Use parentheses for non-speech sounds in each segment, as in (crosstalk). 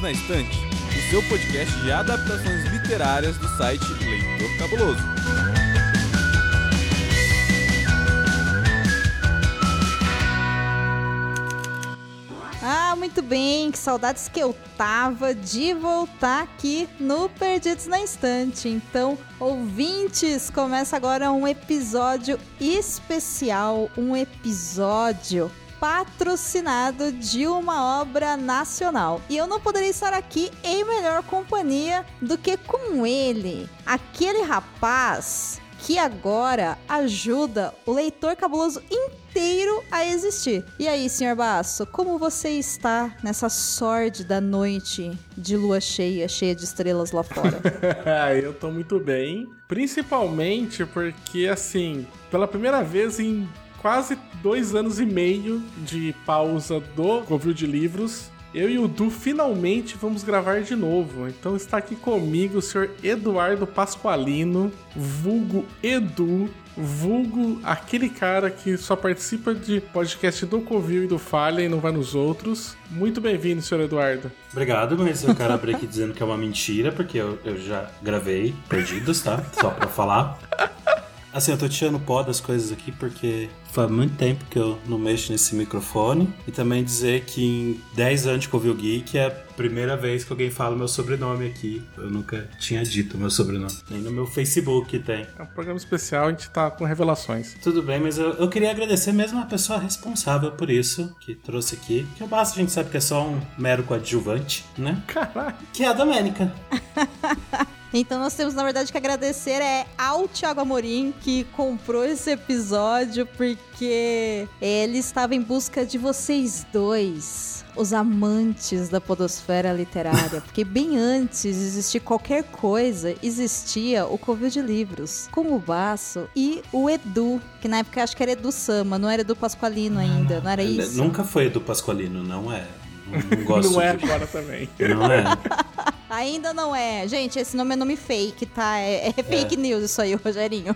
Perdidos na Estante, o seu podcast de adaptações literárias do site Leitor Cabuloso. Ah, muito bem, que saudades que eu tava de voltar aqui no Perdidos na Estante. Então, ouvintes, começa agora um episódio especial, um episódio patrocinado de uma obra nacional. E eu não poderia estar aqui em melhor companhia do que com ele, aquele rapaz que agora ajuda o leitor cabuloso inteiro a existir. E aí, senhor Basso, como você está nessa sórdida noite de lua cheia, cheia de estrelas lá fora? (laughs) (laughs) eu tô muito bem, principalmente porque, assim, pela primeira vez em quase dois anos e meio de pausa do Covil de Livros, eu e o Du finalmente vamos gravar de novo. Então está aqui comigo o senhor Eduardo Pasqualino, vulgo Edu, vulgo aquele cara que só participa de podcast do Covil e do Falha e não vai nos outros. Muito bem-vindo, senhor Eduardo. Obrigado, mas eu quero abrir aqui dizendo que é uma mentira, porque eu, eu já gravei Perdidos, tá? Só pra falar. Assim, eu tô tirando pó das coisas aqui porque faz muito tempo que eu não mexo nesse microfone. E também dizer que em 10 anos de Covil Geek é a primeira vez que alguém fala meu sobrenome aqui. Eu nunca tinha dito meu sobrenome. Nem no meu Facebook tem. É um programa especial, a gente tá com revelações. Tudo bem, mas eu, eu queria agradecer mesmo a pessoa responsável por isso, que trouxe aqui. Que o Basta a gente sabe que é só um mero coadjuvante, né? Caralho. Que é a Domênica. (laughs) Então nós temos, na verdade, que agradecer é ao Thiago Amorim que comprou esse episódio porque ele estava em busca de vocês dois, os amantes da podosfera literária. (laughs) Porque bem antes de existir qualquer coisa, existia o Covil de Livros, com o Baço e o Edu, que na época acho que era Edu Sama, não era Edu Pasqualino ainda, não era isso? Nunca foi Edu Pasqualino, não é. Não, não (laughs) gosto Não é de... agora também. Não é. (laughs) Ainda não é. Gente, esse nome é nome fake, tá? É, é fake news isso aí, (laughs) Rogerinho.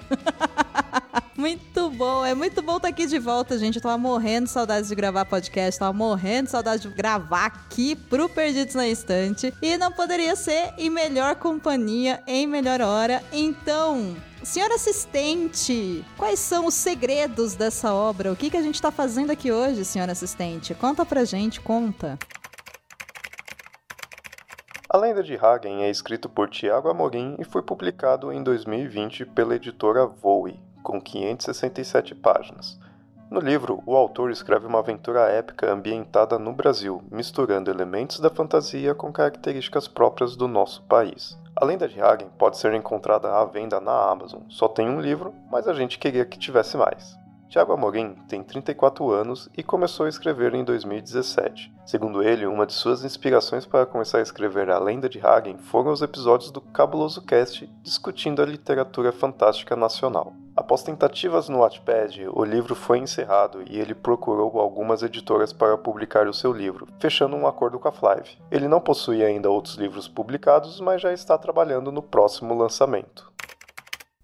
Muito bom, é muito bom estar aqui de volta, gente. Eu tava morrendo de saudades de gravar podcast, tava morrendo de saudade de gravar aqui pro Perdidos na Estante. E não poderia ser em melhor companhia, em melhor hora. Então, Senhora assistente, quais são os segredos dessa obra? O que, que a gente tá fazendo aqui hoje, senhora assistente? Conta pra gente, conta. A Lenda de Hagen é escrito por Tiago Amorim e foi publicado em 2020 pela editora Voe, com 567 páginas. No livro, o autor escreve uma aventura épica ambientada no Brasil, misturando elementos da fantasia com características próprias do nosso país. A Lenda de Hagen pode ser encontrada à venda na Amazon. Só tem um livro, mas a gente queria que tivesse mais. Tiago Amorim tem 34 anos e começou a escrever em 2017. Segundo ele, uma de suas inspirações para começar a escrever A Lenda de Hagen foram os episódios do Cabuloso Cast discutindo a literatura fantástica nacional. Após tentativas no Wattpad, o livro foi encerrado e ele procurou algumas editoras para publicar o seu livro, fechando um acordo com a Flive. Ele não possui ainda outros livros publicados, mas já está trabalhando no próximo lançamento.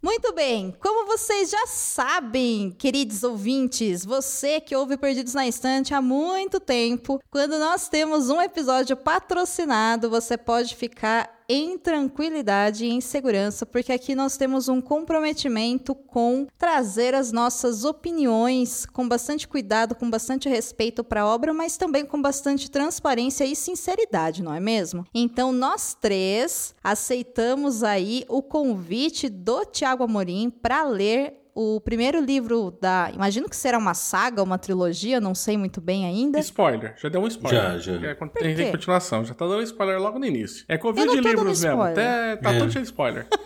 Muito bem, como vocês já sabem, queridos ouvintes, você que ouve Perdidos na Estante há muito tempo, quando nós temos um episódio patrocinado, você pode ficar em tranquilidade e em segurança, porque aqui nós temos um comprometimento com trazer as nossas opiniões com bastante cuidado, com bastante respeito para a obra, mas também com bastante transparência e sinceridade, não é mesmo? Então nós três aceitamos aí o convite do Tiago Amorim para ler o primeiro livro da. Imagino que será uma saga, uma trilogia, não sei muito bem ainda. Spoiler, já deu um spoiler. Já, já. É, tem, tem continuação, já tá dando spoiler logo no início. É Eu Covid não de livros mesmo. spoiler. Até, tá É. todo cheio de spoiler. (laughs)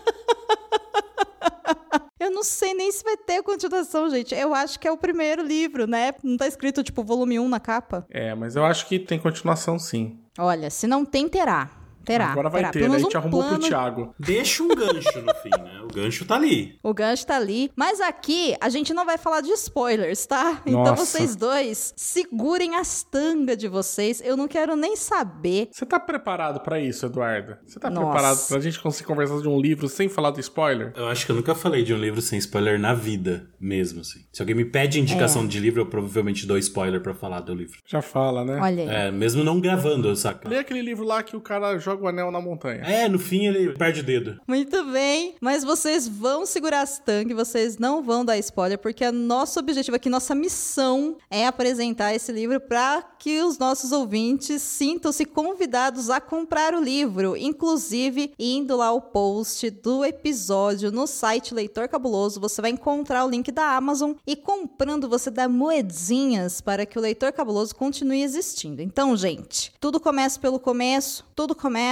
Eu não sei nem se vai ter continuação, gente. Eu acho que é o primeiro livro, né? Não tá escrito, tipo, volume 1 na capa. É, mas eu acho que tem continuação sim. Olha, se não tem, terá. Terá. Agora vai terá. ter, né? A gente um arrumou plano pro Thiago. Deixa um gancho no fim, né? O gancho tá ali. O gancho tá ali. Mas aqui a gente não vai falar de spoilers, tá? Então Nossa. vocês dois segurem as tangas de vocês. Eu não quero nem saber. Você tá preparado pra isso, Eduardo? Você tá Nossa. preparado pra gente conseguir conversar de um livro sem falar do spoiler? Eu acho que eu nunca falei de um livro sem spoiler na vida, mesmo assim. Se alguém me pede indicação É. de livro, eu provavelmente dou spoiler pra falar do livro. Já fala, né? Olha aí. É, mesmo não gravando, saca? Lê aquele livro lá que o cara joga o anel na montanha. É, no fim ele perde o dedo. Muito bem, mas vocês vão segurar as tanques, vocês não vão dar spoiler, porque o nosso objetivo aqui, nossa missão é apresentar esse livro para que os nossos ouvintes sintam-se convidados a comprar o livro, inclusive indo lá ao post do episódio no site Leitor Cabuloso, você vai encontrar o link da Amazon e comprando você dá moedinhas para que o Leitor Cabuloso continue existindo. Então, gente, tudo começa pelo começo, tudo começa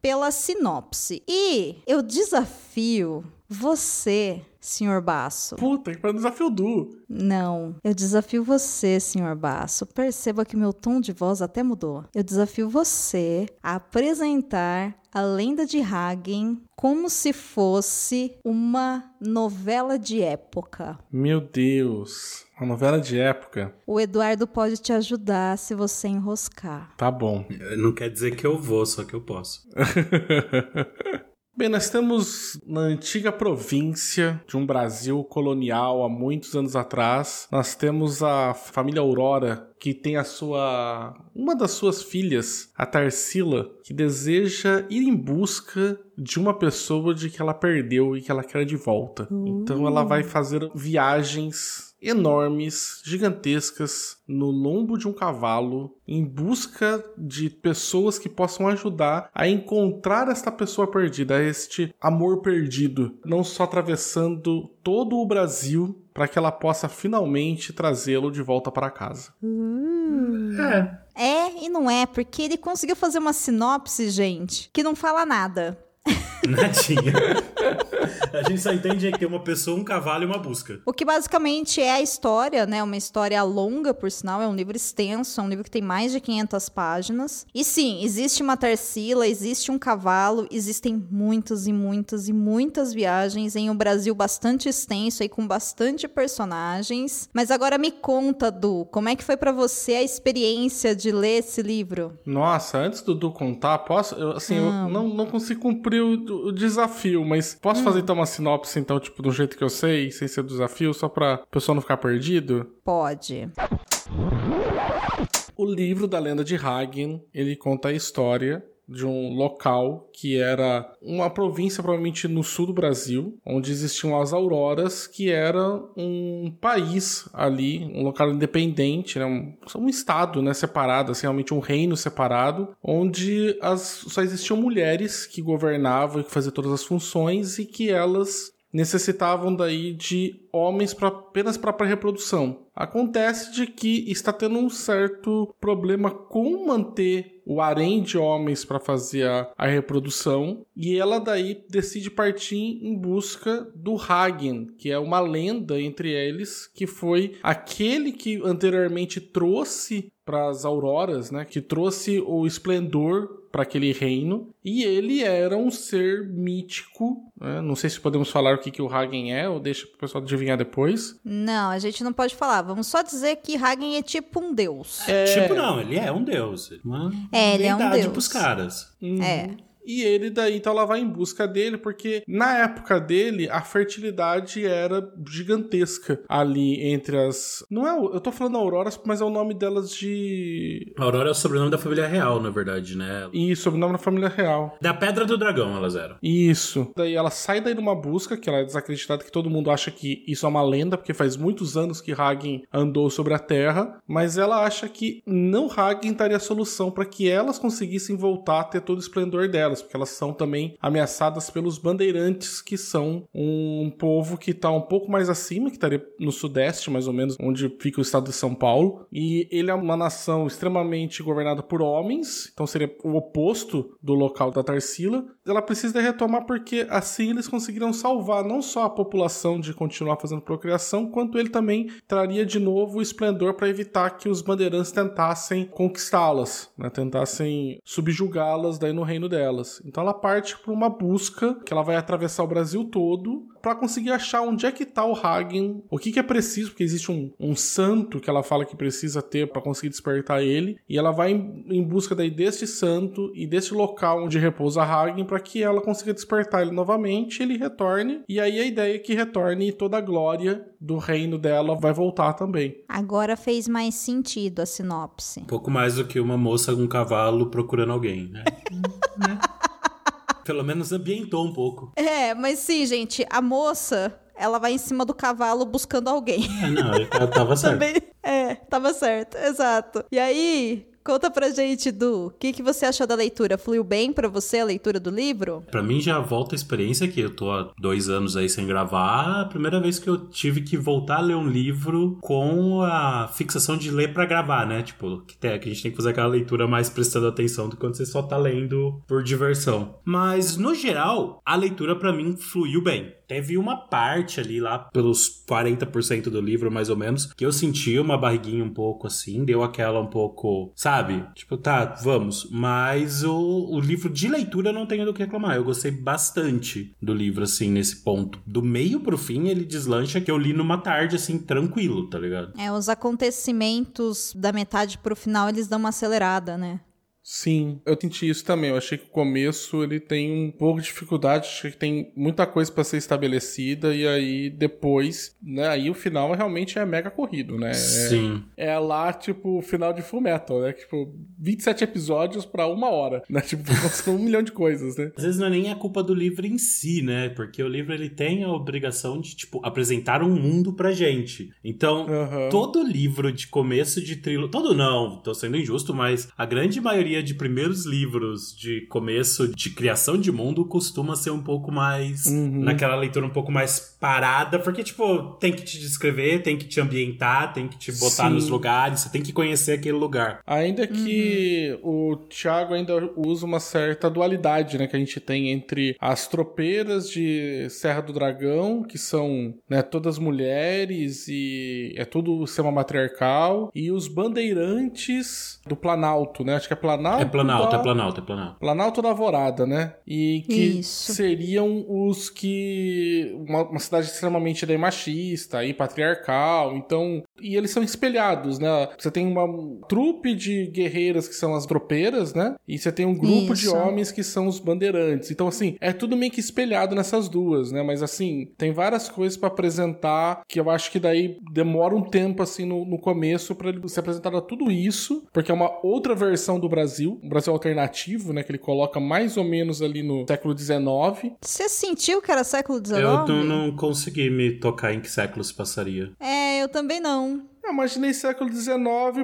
pela sinopse. E eu desafio você, senhor Baço. Puta, que para desafio Du. Não, eu desafio você, senhor Baço. Perceba que meu tom de voz até mudou. Eu desafio você a apresentar a lenda de Hagen como se fosse uma novela de época. Meu Deus. Uma novela de época. O Eduardo pode te ajudar se você enroscar. Tá bom. Não quer dizer que eu vou, só que eu posso. (laughs) Bem, nós estamos na antiga província de um Brasil colonial há muitos anos atrás. Nós temos a família Aurora, que tem a sua. uma das suas filhas, a Tarsila, que deseja ir em busca de uma pessoa de que ela perdeu e que ela quer de volta. Então ela vai fazer viagens enormes, gigantescas, no lombo de um cavalo, em busca de pessoas que possam ajudar a encontrar esta pessoa perdida, este amor perdido, não só atravessando todo o Brasil para que ela possa finalmente trazê-lo de volta para casa. É. É e não é, porque ele conseguiu fazer uma sinopse, gente, que não fala nada. Nadinha. (laughs) (laughs) A gente só entende que tem uma pessoa, um cavalo e uma busca. O que basicamente é a história, né? Uma história longa, por sinal, é um livro extenso, é um livro que tem mais de 500 páginas. E sim, existe uma Tarsila, existe um cavalo, existem muitas e muitas e muitas viagens em um Brasil bastante extenso aí com bastante personagens. Mas agora me conta, Du, como é que foi pra você a experiência de ler esse livro? Nossa, antes do Du contar, posso. eu, assim, eu não, não consigo cumprir o, o desafio, mas posso fazer então uma sinopse, então, tipo, do jeito que eu sei, sem ser desafio, só pra pessoa não ficar perdido? Pode. O livro da lenda de Hagen, ele conta a história de um local que era uma província provavelmente no sul do Brasil, onde existiam as Auroras, que era um país ali, um local independente, né, um, um estado, né, separado, assim, realmente um reino separado, onde as, só existiam mulheres que governavam e que faziam todas as funções e que elas necessitavam daí de homens pra, apenas para reprodução. Acontece de que está tendo um certo problema com manter o harém de homens para fazer a, a reprodução e ela daí decide partir em busca do Hagen, que é uma lenda entre eles, que foi aquele que anteriormente trouxe para as auroras, né, que trouxe o esplendor para aquele reino, e ele era um ser mítico, né? não sei se podemos falar o que, que o Hagen é, ou deixa o pessoal adivinhar depois. Não, a gente não pode falar. Vamos só dizer que Hagen é tipo um deus. Tipo, não, ele é um deus. Uma É, ele é um deus. pros caras. É. E ele daí, então ela vai em busca dele, porque na época dele, a fertilidade era gigantesca ali entre as. Não é. Eu tô falando Auroras, mas é o nome delas de. Aurora é o sobrenome da família real, na verdade, né? E sobrenome da família real. Da Pedra do Dragão elas eram. Isso. Daí ela sai daí numa busca, que ela é desacreditada, que todo mundo acha que isso é uma lenda, porque faz muitos anos que Hagen andou sobre a Terra, mas ela acha que não Hagen daria a solução para que elas conseguissem voltar a ter todo o esplendor delas. Porque elas são também ameaçadas pelos bandeirantes, que são um povo que está um pouco mais acima, que estaria no sudeste, mais ou menos, onde fica o estado de São Paulo. E ele é uma nação extremamente governada por homens, então seria o oposto do local da Tarsila. Ela precisa retomar porque assim eles conseguiram salvar não só a população de continuar fazendo procriação, quanto ele também traria de novo o esplendor para evitar que os bandeirantes tentassem conquistá-las, né? tentassem subjugá-las daí no reino delas. Então ela parte para uma busca que ela vai atravessar o Brasil todo para conseguir achar onde é que tá o Hagen, o que, que é preciso, porque existe um, um santo que ela fala que precisa ter para conseguir despertar ele, e ela vai em, em busca daí deste santo e desse local onde repousa Hagen para que ela consiga despertar ele novamente, ele retorne, e aí a ideia é que retorne toda a glória do reino dela vai voltar também. Agora fez mais sentido a sinopse. Um pouco mais do que uma moça com um cavalo procurando alguém, né? né? Pelo menos ambientou um pouco. É, mas sim, gente, a moça, ela vai em cima do cavalo buscando alguém. É, não, ela tava (laughs) certo. Também, é, tava certo, exato. E aí, Conta pra gente, Du, o que, que você achou da leitura? Fluiu bem para você a leitura do livro? Para mim já volta a experiência que eu tô há dois anos aí sem gravar. A primeira vez que eu tive que voltar a ler um livro com a fixação de ler para gravar, né? Tipo, que, tem, que a gente tem que fazer aquela leitura mais prestando atenção do que quando você só tá lendo por diversão. Mas, no geral, a leitura para mim fluiu bem. Teve uma parte ali lá, pelos 40% do livro, mais ou menos, que eu senti uma barriguinha um pouco assim, deu aquela um pouco, sabe? Tipo, tá, vamos. Mas o, o livro de leitura eu não tenho do que reclamar. Eu gostei bastante do livro, assim, nesse ponto. Do meio pro fim, ele deslancha que eu li numa tarde, assim, tranquilo, tá ligado? É, os acontecimentos da metade pro final, eles dão uma acelerada, né? Sim, eu senti isso também. Eu achei que o começo ele tem um pouco de dificuldade, achei que tem muita coisa para ser estabelecida e aí depois, né, aí o final realmente é mega corrido, né? Sim. É, é lá, tipo, o final de Full Metal, né? Tipo, 27 episódios para uma hora, (laughs) né? Tipo, um milhão de coisas, né? Às vezes não é nem a culpa do livro em si, né? Porque o livro ele tem a obrigação de, tipo, apresentar um mundo pra gente. Então, Uhum. todo livro de começo de trilogia. Todo não, tô sendo injusto, mas a grande maioria de primeiros livros de começo de criação de mundo costuma ser um pouco mais. Uhum. naquela leitura um pouco mais parada, porque, tipo, tem que te descrever, tem que te ambientar, tem que te botar Sim. nos lugares, você tem que conhecer aquele lugar. Ainda que o Thiago ainda usa uma certa dualidade, né, que a gente tem entre as tropeiras de Serra do Dragão, que são, né, todas mulheres e é tudo sistema matriarcal, e os bandeirantes do Planalto, né? Acho que é Planalto. É Planalto, da... é Planalto, é Planalto. Planalto da Alvorada, né? E que Isso. seriam os que. Uma, uma cidade extremamente daí machista e patriarcal. Então. E eles são espelhados, né? Você tem uma trupe de guerreiras que são as tropeiras, né? E você tem um grupo de Isso. homens que são os bandeirantes. Então, assim, é tudo meio que espelhado nessas duas, né? Mas, assim, tem várias coisas pra apresentar que eu acho que daí demora um tempo, assim, no, no começo pra ele ser apresentado a tudo isso, porque é uma outra versão do Brasil, um Brasil alternativo, né? Que ele coloca mais ou menos ali no século XIX. Você sentiu que era século XIX? Eu não, não consegui me tocar em que século se passaria. É, eu também não. Eu imaginei século XIX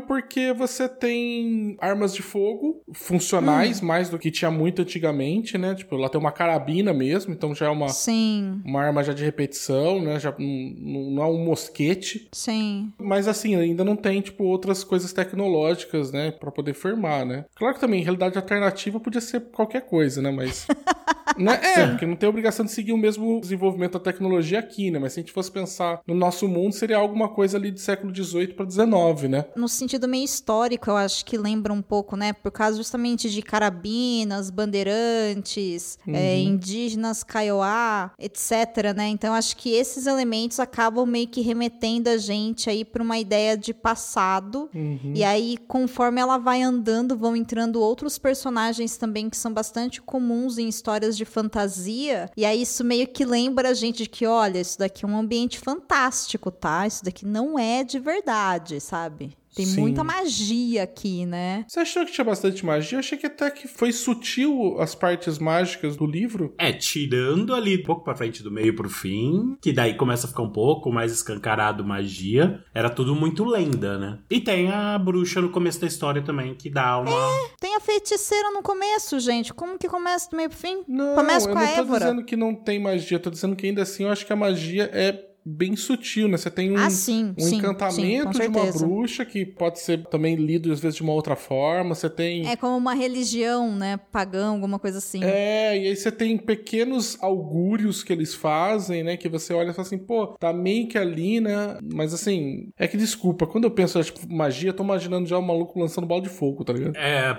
porque você tem armas de fogo funcionais, mais do que tinha muito antigamente, né? Tipo, lá tem uma carabina mesmo, então já é uma, Sim, uma arma já de repetição, né? Já não, não é um mosquete. sim. Mas assim, ainda não tem, tipo, outras coisas tecnológicas, né? Pra poder firmar, né? Claro que também, realidade alternativa podia ser qualquer coisa, né? Mas. (laughs) né? (laughs) É, porque não tem obrigação de seguir o mesmo desenvolvimento da tecnologia aqui, né? Mas se a gente fosse pensar no nosso mundo, seria alguma coisa ali de século XVIII para XIX, né? No sentido meio histórico, eu acho que lembra um pouco, né? Por causa justamente de carabinas, bandeirantes, é, indígenas, kaiowá, etc, né? Então, acho que esses elementos acabam meio que remetendo a gente aí para uma ideia de passado. E aí, conforme ela vai andando, vão entrando outros personagens também que são bastante comuns em histórias de fantasia. E aí, isso meio que lembra a gente de que, olha, isso daqui é um ambiente fantástico, tá? Isso daqui não é de verdade, sabe? Tem Sim. muita magia aqui, né? Você achou que tinha bastante magia? Eu achei que até que foi sutil as partes mágicas do livro. É, tirando ali um pouco pra frente do meio pro fim, que daí começa a ficar um pouco mais escancarado magia, era tudo muito lenda, né? E tem a bruxa no começo da história também, que dá uma. Tem a feiticeira no começo, gente. Como que começa do meio pro fim? Não, começa eu com não a tô Évora. dizendo que não tem magia, eu tô dizendo que ainda assim eu acho que a magia é bem sutil, né? Você tem um, Ah, sim, um sim, sim, encantamento com de uma bruxa que pode ser também lido às vezes de uma outra forma. Você tem. É como uma religião, né? Pagão, alguma coisa assim. É, e aí você tem pequenos augúrios que eles fazem, né? Que você olha e fala assim, pô, tá meio que ali, né? Mas assim, é que desculpa, quando eu penso tipo, magia, eu tô imaginando já o maluco lançando bola de fogo, tá ligado? É,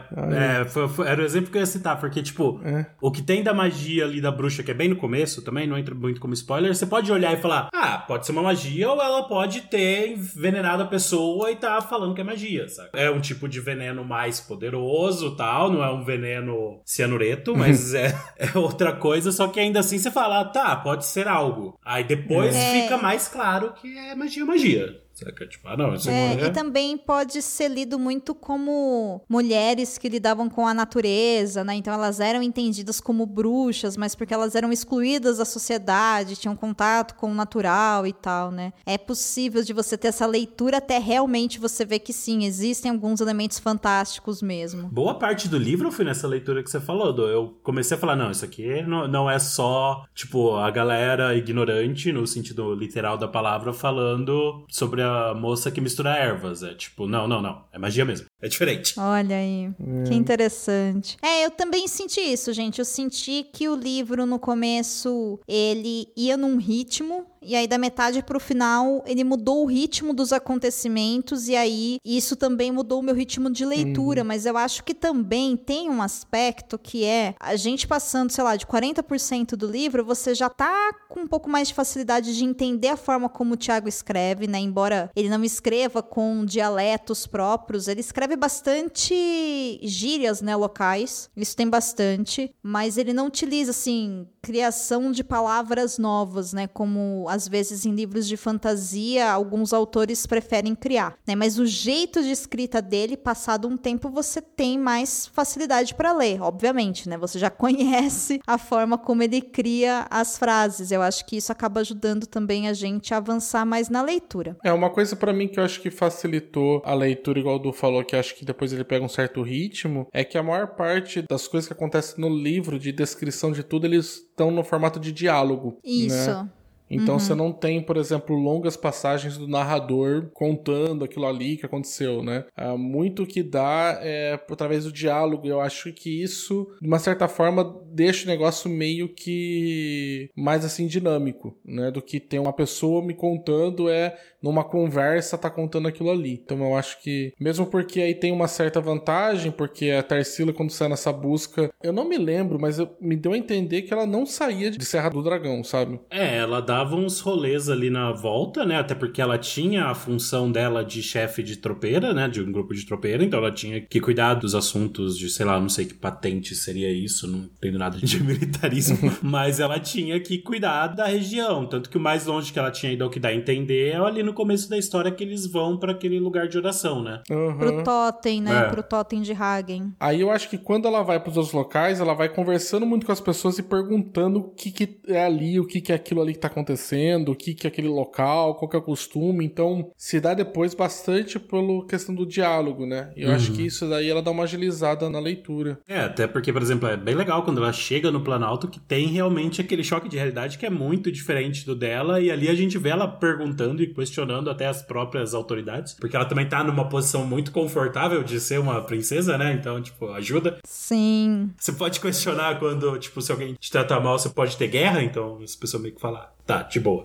é foi- foi- era o exemplo que eu ia citar, porque, tipo, É. o que tem da magia ali da bruxa, que é bem no começo também, não entra muito como spoiler, você pode olhar e falar, ah, pode ser uma magia, ou ela pode ter envenenado a pessoa e tá falando que é magia, sabe? É um tipo de veneno mais poderoso tal, não é um veneno cianureto, mas é, (laughs) é outra coisa, só que ainda assim você fala, ah, tá, pode ser algo. Aí depois É. fica mais claro que é magia, magia. Saca? Tipo, ah, não, isso É, não é... e também pode ser lido muito como mulheres que lidavam com a natureza, né? Então elas eram entendidas como bruxas, mas porque elas eram excluídas da sociedade, tinham contato com o natural e tal, né? É possível de você ter essa leitura até realmente você ver que sim, existem alguns elementos fantásticos mesmo. Boa parte do livro foi nessa leitura que você falou, do eu comecei a falar, não, isso aqui não, não é só, tipo, a galera ignorante, no sentido literal da palavra, falando sobre a moça que mistura ervas. É tipo, não, não, não, é magia mesmo. É diferente. Olha aí, que interessante. É, eu também senti isso, gente. Eu senti que o livro, no começo, ele ia num ritmo, e aí da metade pro final, ele mudou o ritmo dos acontecimentos, e aí isso também mudou o meu ritmo de leitura. Mas eu acho que também tem um aspecto que é a gente passando, sei lá, de 40% do livro, você já tá com um pouco mais de facilidade de entender a forma como o Tiago escreve, né? Embora ele não escreva com dialetos próprios, ele escreve bastante gírias, né, locais. Isso tem bastante, mas ele não utiliza assim criação de palavras novas, né, como às vezes em livros de fantasia alguns autores preferem criar, né? Mas o jeito de escrita dele, passado um tempo, você tem mais facilidade para ler, obviamente, né? Você já (laughs) conhece a forma como ele cria as frases. Eu acho que isso acaba ajudando também a gente a avançar mais na leitura. É, uma coisa pra mim que eu acho que facilitou a leitura, igual o Du falou, que acho que depois ele pega um certo ritmo, é que a maior parte das coisas que acontecem no livro, de descrição de tudo, eles estão no formato de diálogo. Isso. Né? Então você não tem, por exemplo, longas passagens do narrador contando aquilo ali que aconteceu, né? Ah, muito que dá é através do diálogo. Eu acho que isso, de uma certa forma, deixa o negócio meio que mais assim dinâmico, né? Do que ter uma pessoa me contando é numa conversa tá contando aquilo ali. Então eu acho que mesmo porque aí tem uma certa vantagem, porque a Tarsila quando sai nessa busca, eu não me lembro, mas eu- me deu a entender que ela não saía de Serra do Dragão, sabe? É, ela dava uns rolês ali na volta, né? Até porque ela tinha a função dela de chefe de tropeira, né? De um grupo de tropeira, então ela tinha que cuidar dos assuntos de, sei lá, não sei que patente seria isso, não entendo nada de (laughs) militarismo, (laughs) mas ela tinha que cuidar da região. Tanto que o mais longe que ela tinha ido ao que dá a entender é ali no começo da história que eles vão pra aquele lugar de oração, né? Aham. Pro totem, né? É. Pro totem de Hagen. Aí eu acho que quando ela vai pros outros locais, ela vai conversando muito com as pessoas e perguntando o que, que é ali, o que, que é aquilo ali que tá acontecendo, o que, que é aquele local, qual que é o costume. Então, se dá depois bastante pela questão do diálogo, né? E eu acho que isso daí ela dá uma agilizada na leitura. É, até porque, por exemplo, é bem legal quando ela chega no Planalto que tem realmente aquele choque de realidade que é muito diferente do dela, e ali a gente vê ela perguntando e questionando até as próprias autoridades, porque ela também tá numa posição muito confortável de ser uma princesa, né? Então, tipo, ajuda. Sim. Você pode questionar quando, tipo, se alguém te tratar mal, você pode ter guerra, então essa pessoa meio que fala, tá, de boa.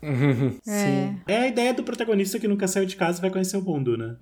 É. É a ideia do protagonista que nunca saiu de casa e vai conhecer o mundo, né?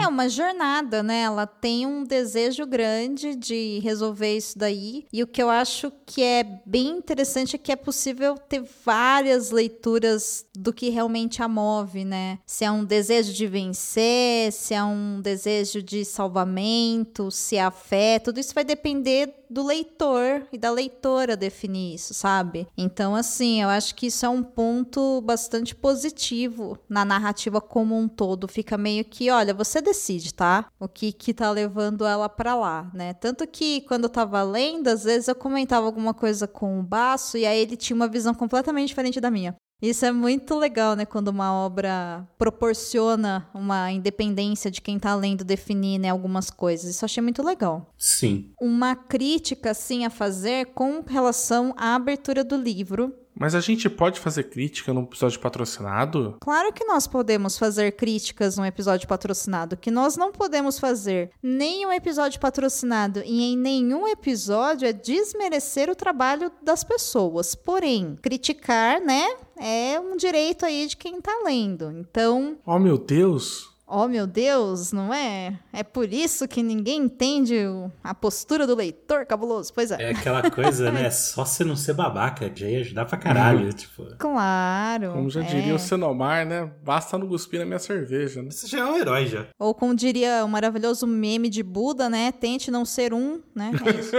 É uma jornada, né? Ela tem um desejo grande de resolver isso daí. E o que eu acho que é bem interessante é que é possível ter várias leituras do que realmente a move, né? Se é um desejo de vencer, se é um desejo de salvamento, se é a fé, tudo isso vai depender do leitor e da leitora definir isso, sabe? Então, assim, eu acho que isso é um ponto bastante positivo na narrativa como um todo. Fica meio que, olha, você decide, tá? O que que tá levando ela pra lá, né? Tanto que quando eu tava lendo, às vezes eu comentava alguma coisa com o Baço e aí ele tinha uma visão completamente diferente da minha. Isso é muito legal, né? Quando uma obra proporciona uma independência de quem tá lendo definir né, algumas coisas. Isso eu achei muito legal. Sim. Uma crítica, sim, a fazer com relação à abertura do livro. Mas a gente pode fazer crítica num episódio patrocinado? Claro que nós podemos fazer críticas num episódio patrocinado. Que nós não podemos fazer nenhum episódio patrocinado e em nenhum episódio é desmerecer o trabalho das pessoas. Porém, criticar, né? É um direito aí de quem tá lendo. Então. Oh, meu Deus! Oh, meu Deus, não é? É por isso que ninguém entende a postura do leitor cabuloso. Pois é. É aquela coisa, né? (laughs) Só você não ser babaca, já ia ajudar pra caralho. tipo. Claro. Como já é. diria o Senomar, né? Basta não cuspir na minha cerveja, né? Você já é um herói já. Ou como diria o maravilhoso meme de Buda, né? Tente não ser um, né? É isso.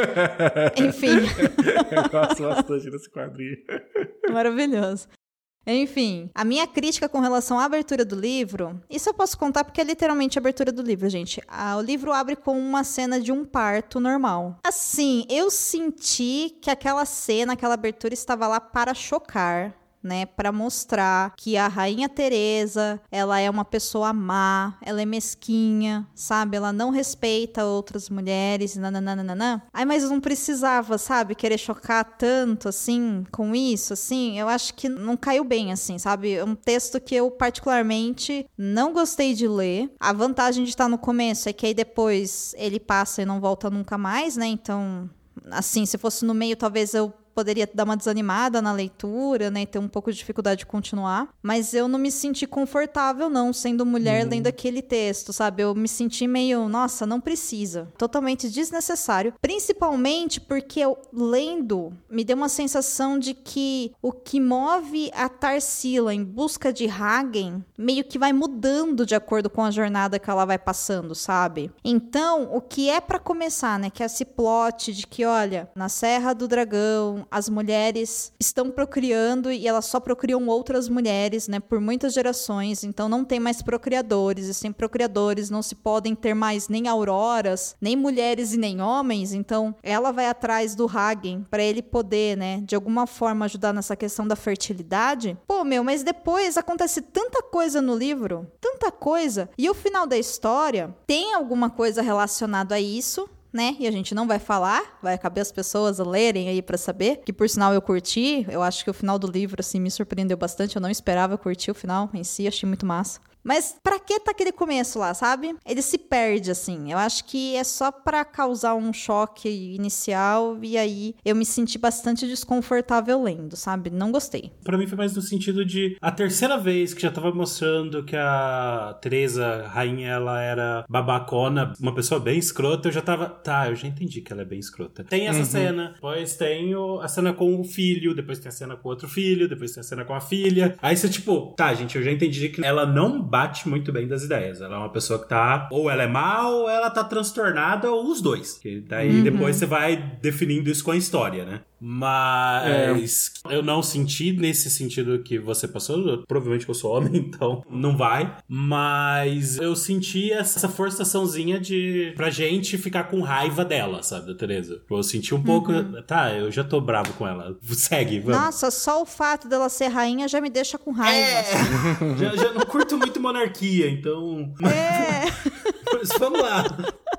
(laughs) Enfim. Eu gosto bastante desse quadrinho. Maravilhoso. Enfim, a minha crítica com relação à abertura do livro, isso eu posso contar porque é literalmente a abertura do livro, gente. O livro abre com uma cena de um parto normal. Assim, eu senti que aquela cena, aquela abertura estava lá para chocar né, para mostrar que a rainha Teresa, ela é uma pessoa má, ela é mesquinha, sabe? Ela não respeita outras mulheres, nananana. Ai, mas não precisava, sabe, querer chocar tanto assim com isso, assim. Eu acho que não caiu bem assim, sabe? É um texto que eu particularmente não gostei de ler. A vantagem de estar no começo é que aí depois ele passa e não volta nunca mais, né? Então, assim, se fosse no meio, talvez eu poderia dar uma desanimada na leitura, né, ter um pouco de dificuldade de continuar, mas eu não me senti confortável não sendo mulher Uhum. lendo aquele texto, sabe? Eu me senti meio, nossa, não precisa. Totalmente desnecessário, principalmente porque eu lendo me deu uma sensação de que o que move a Tarsila em busca de Hagen meio que vai mudando de acordo com a jornada que ela vai passando, sabe? Então, o que é pra começar, né, que é esse plot de que, olha, na Serra do Dragão, as mulheres estão procriando e elas só procriam outras mulheres, né, por muitas gerações, então não tem mais procriadores, e sem procriadores não se podem ter mais nem auroras, nem mulheres e nem homens, então ela vai atrás do Hagen para ele poder, né, de alguma forma ajudar nessa questão da fertilidade. Pô, meu, mas depois acontece tanta coisa no livro, tanta coisa, e o final da história tem alguma coisa relacionada a isso, né? E a gente não vai falar, vai caber as pessoas lerem aí pra saber. Que por sinal eu curti, eu acho que o final do livro assim me surpreendeu bastante, eu não esperava curtir o final em si, achei muito massa. Mas pra que tá aquele começo lá, sabe? Ele se perde assim. Eu acho que é só pra causar um choque inicial e aí eu me senti bastante desconfortável lendo, sabe? Não gostei. Pra mim foi mais no sentido de a terceira vez que já tava mostrando que a Teresa, rainha, ela era babacona, uma pessoa bem escrota, eu já tava, tá, eu já entendi que ela é bem escrota. Tem essa cena, depois tem o- a cena com o filho, depois tem a cena com outro filho, depois tem a cena com a filha. Aí você tipo, tá, gente, eu já entendi que ela não bate muito bem das ideias. Ela é uma pessoa que tá ou ela é má ou ela tá transtornada ou os dois. Que daí depois você vai definindo isso com a história, né? Mas eu não senti nesse sentido que você passou. Provavelmente eu sou homem, (laughs) então não vai. Mas eu senti essa forçaçãozinha de pra gente ficar com raiva dela, sabe, da Teresa. Eu senti um pouco. Tá, eu já tô bravo com ela. Segue, vamos. Nossa, só o fato dela ser rainha já me deixa com raiva. É, (laughs) já, já não curto muito monarquia, então. É. Mas (laughs) vamos lá.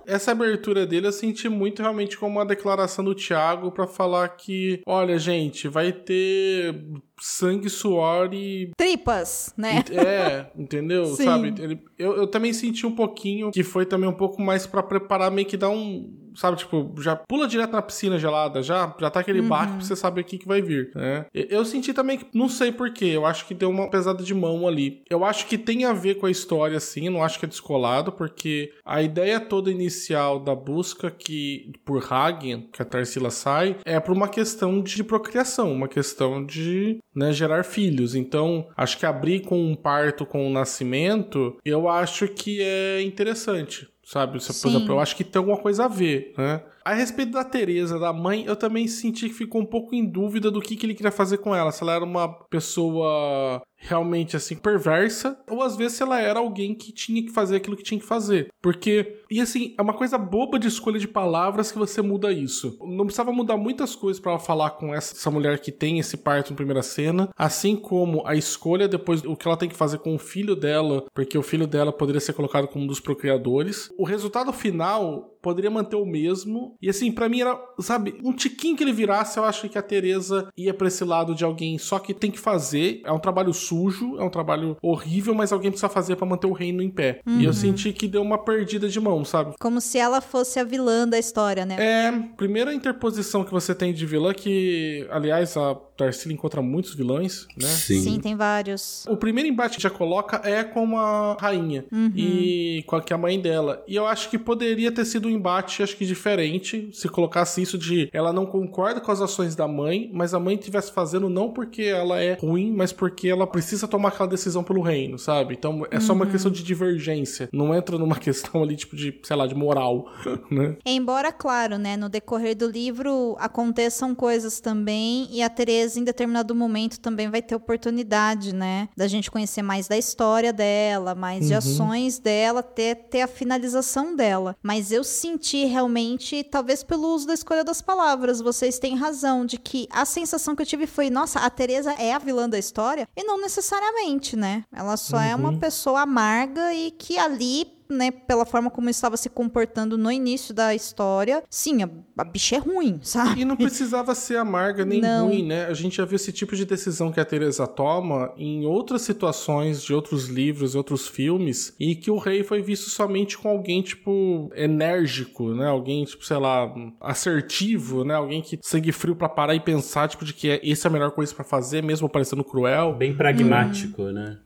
Essa abertura dele eu senti muito realmente como uma declaração do Thiago pra falar que, olha, gente, vai ter sangue, suor e. Tripas, né? É, entendeu? (laughs) Sim. Sabe? Ele- eu, eu também senti um pouquinho que foi também um pouco mais pra preparar, meio que dar um. Sabe, tipo, já pula direto na piscina gelada, já, já tá aquele baque pra você saber o que, que vai vir, né? Eu senti também que, não sei porquê, eu acho que deu uma pesada de mão ali. Eu acho que tem a ver com a história, sim, não acho que é descolado, porque a ideia toda inicial da busca que por Hagen, que a Tarsila sai, é por uma questão de procriação, uma questão de né, gerar filhos. Então, acho que abrir com um parto, com um nascimento, eu acho que é interessante. Sabe, Se, por exemplo, eu acho que tem alguma coisa a ver, né? A respeito da Teresa, da mãe, eu também senti que ficou um pouco em dúvida do que, que ele queria fazer com ela. Se ela era uma pessoa realmente assim perversa, ou às vezes ela era alguém que tinha que fazer aquilo que tinha que fazer. Porque, e assim, é uma coisa boba de escolha de palavras que você muda isso. Não precisava mudar muitas coisas para falar com essa, essa, mulher que tem esse parto na primeira cena, assim como a escolha depois o que ela tem que fazer com o filho dela, porque o filho dela poderia ser colocado como um dos procriadores. O resultado final poderia manter o mesmo. E assim, para mim era, sabe, um tiquinho que ele virasse, eu acho que a Teresa ia para esse lado de alguém só que tem que fazer. É um trabalho sujo, é um trabalho horrível, mas alguém precisa fazer para manter o reino em pé. Uhum. E eu uhum. senti que deu uma perdida de mão, sabe? Como se ela fosse a vilã da história, né? É, primeira interposição que você tem de vilã que, aliás, a Tarsila encontra muitos vilões, né? Sim. Sim, tem vários. O primeiro embate que já coloca é com a rainha uhum. e com a, que é a mãe dela. E eu acho que poderia ter sido um embate, acho que diferente, se colocasse isso de ela não concorda com as ações da mãe, mas a mãe estivesse fazendo não porque ela é ruim, mas porque ela precisa tomar aquela decisão pelo reino, sabe? Então é só uhum. uma questão de divergência. Não entra numa (laughs) questão ali, tipo, de, sei lá, de moral, (laughs) né? Embora, claro, né, no decorrer do livro aconteçam coisas também e a Teresa em determinado momento também vai ter oportunidade, né? Da gente conhecer mais da história dela, mais uhum. de ações dela, até ter a finalização dela. Mas eu senti realmente, talvez pelo uso da escolha das palavras, vocês têm razão, de que a sensação que eu tive foi, nossa, a Teresa é a vilã da história? E não necessariamente, né? Ela só uhum. é uma uhum. pessoa amarga e que ali né, pela forma como estava se comportando no início da história, sim, a, a bicha é ruim, (laughs) sabe? E não precisava ser amarga nem não. ruim, né? A gente já viu esse tipo de decisão que a Teresa toma em outras situações de outros livros, outros filmes, e que o rei foi visto somente com alguém, tipo, enérgico, né? Alguém, tipo, sei lá, assertivo, né? Alguém que sangue frio para parar e pensar, tipo, de que é, essa é a melhor coisa para fazer, mesmo parecendo cruel. Bem pragmático, hum. né?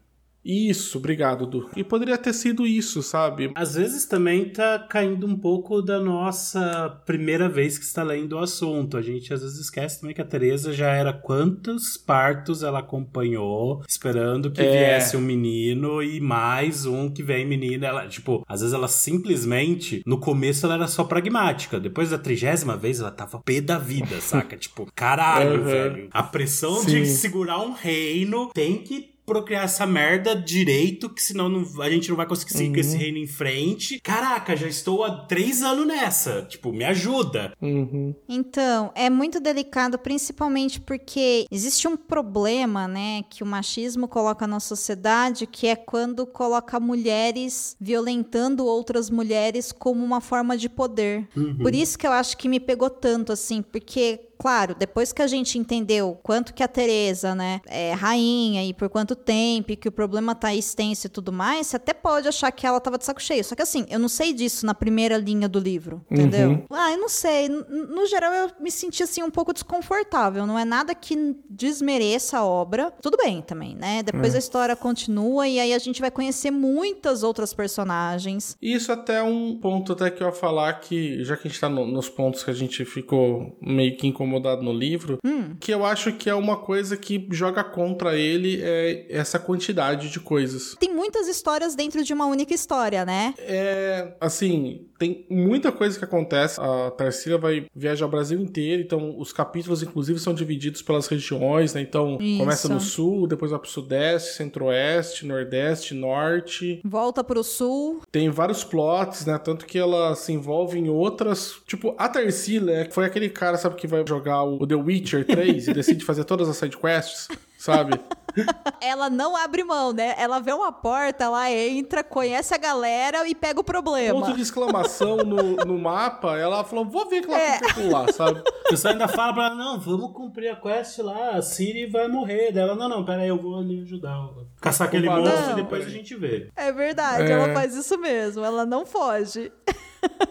Isso, obrigado, Du. E poderia ter sido isso, sabe? Às vezes também tá caindo um pouco da nossa primeira vez que está lendo o assunto. A gente às vezes esquece também que a Teresa já era quantos partos ela acompanhou, esperando que é. viesse um menino e mais um que vem menino. Ela, tipo, às vezes ela simplesmente, no começo ela era só pragmática. Depois da trigésima vez ela tava pé da vida, saca? (laughs) tipo, caralho, uhum. velho. A pressão Sim. de segurar um reino tem que procriar essa merda direito, que senão não, a gente não vai conseguir seguir uhum. esse reino em frente. Caraca, já estou há três anos nessa. Tipo, me ajuda. Uhum. Então, é muito delicado, principalmente porque existe um problema, né, que o machismo coloca na sociedade, que é quando coloca mulheres violentando outras mulheres como uma forma de poder. Uhum. Por isso que eu acho que me pegou tanto, assim, porque claro, depois que a gente entendeu quanto que a Teresa, né, é rainha e por quanto tempo, e que o problema tá extenso e tudo mais, você até pode achar que ela tava de saco cheio. Só que assim, eu não sei disso na primeira linha do livro, entendeu? Uhum. Ah, eu não sei. No, geral, eu me senti assim um pouco desconfortável. Não é nada que desmereça a obra. Tudo bem também, né? Depois é. a história continua e aí a gente vai conhecer muitas outras personagens. Isso até é um ponto até que eu ia falar que, já que a gente tá no, nos pontos que a gente ficou meio que incomodado incomodado no livro, hum. que eu acho que é uma coisa que joga contra ele é essa quantidade de coisas. Tem muitas histórias dentro de uma única história, né? É, assim, tem muita coisa que acontece. A Tarsila vai viajar o Brasil inteiro, então os capítulos, inclusive, são divididos pelas regiões, né? Então, Isso. começa no sul, depois vai pro sudeste, centro-oeste, nordeste, norte. Volta pro sul. Tem vários plots, né? Tanto que ela se envolve em outras. Tipo, a Tarsila é, foi aquele cara, sabe, que vai jogar jogar o The Witcher 3 e decide fazer todas as sidequests, (laughs) sabe? (laughs) ela não abre mão, né? Ela vê uma porta, ela entra, conhece a galera e pega o problema. Ponto de exclamação no, no mapa, ela falou, vou ver que ela é. tem lá, sabe? O pessoal ainda fala pra ela, não, vamos cumprir a quest lá, a Siri vai morrer. Dela, não, não, pera aí, eu vou ali ajudar. Caçar aquele monstro e depois a gente vê. É verdade, é... ela faz isso mesmo, ela não foge.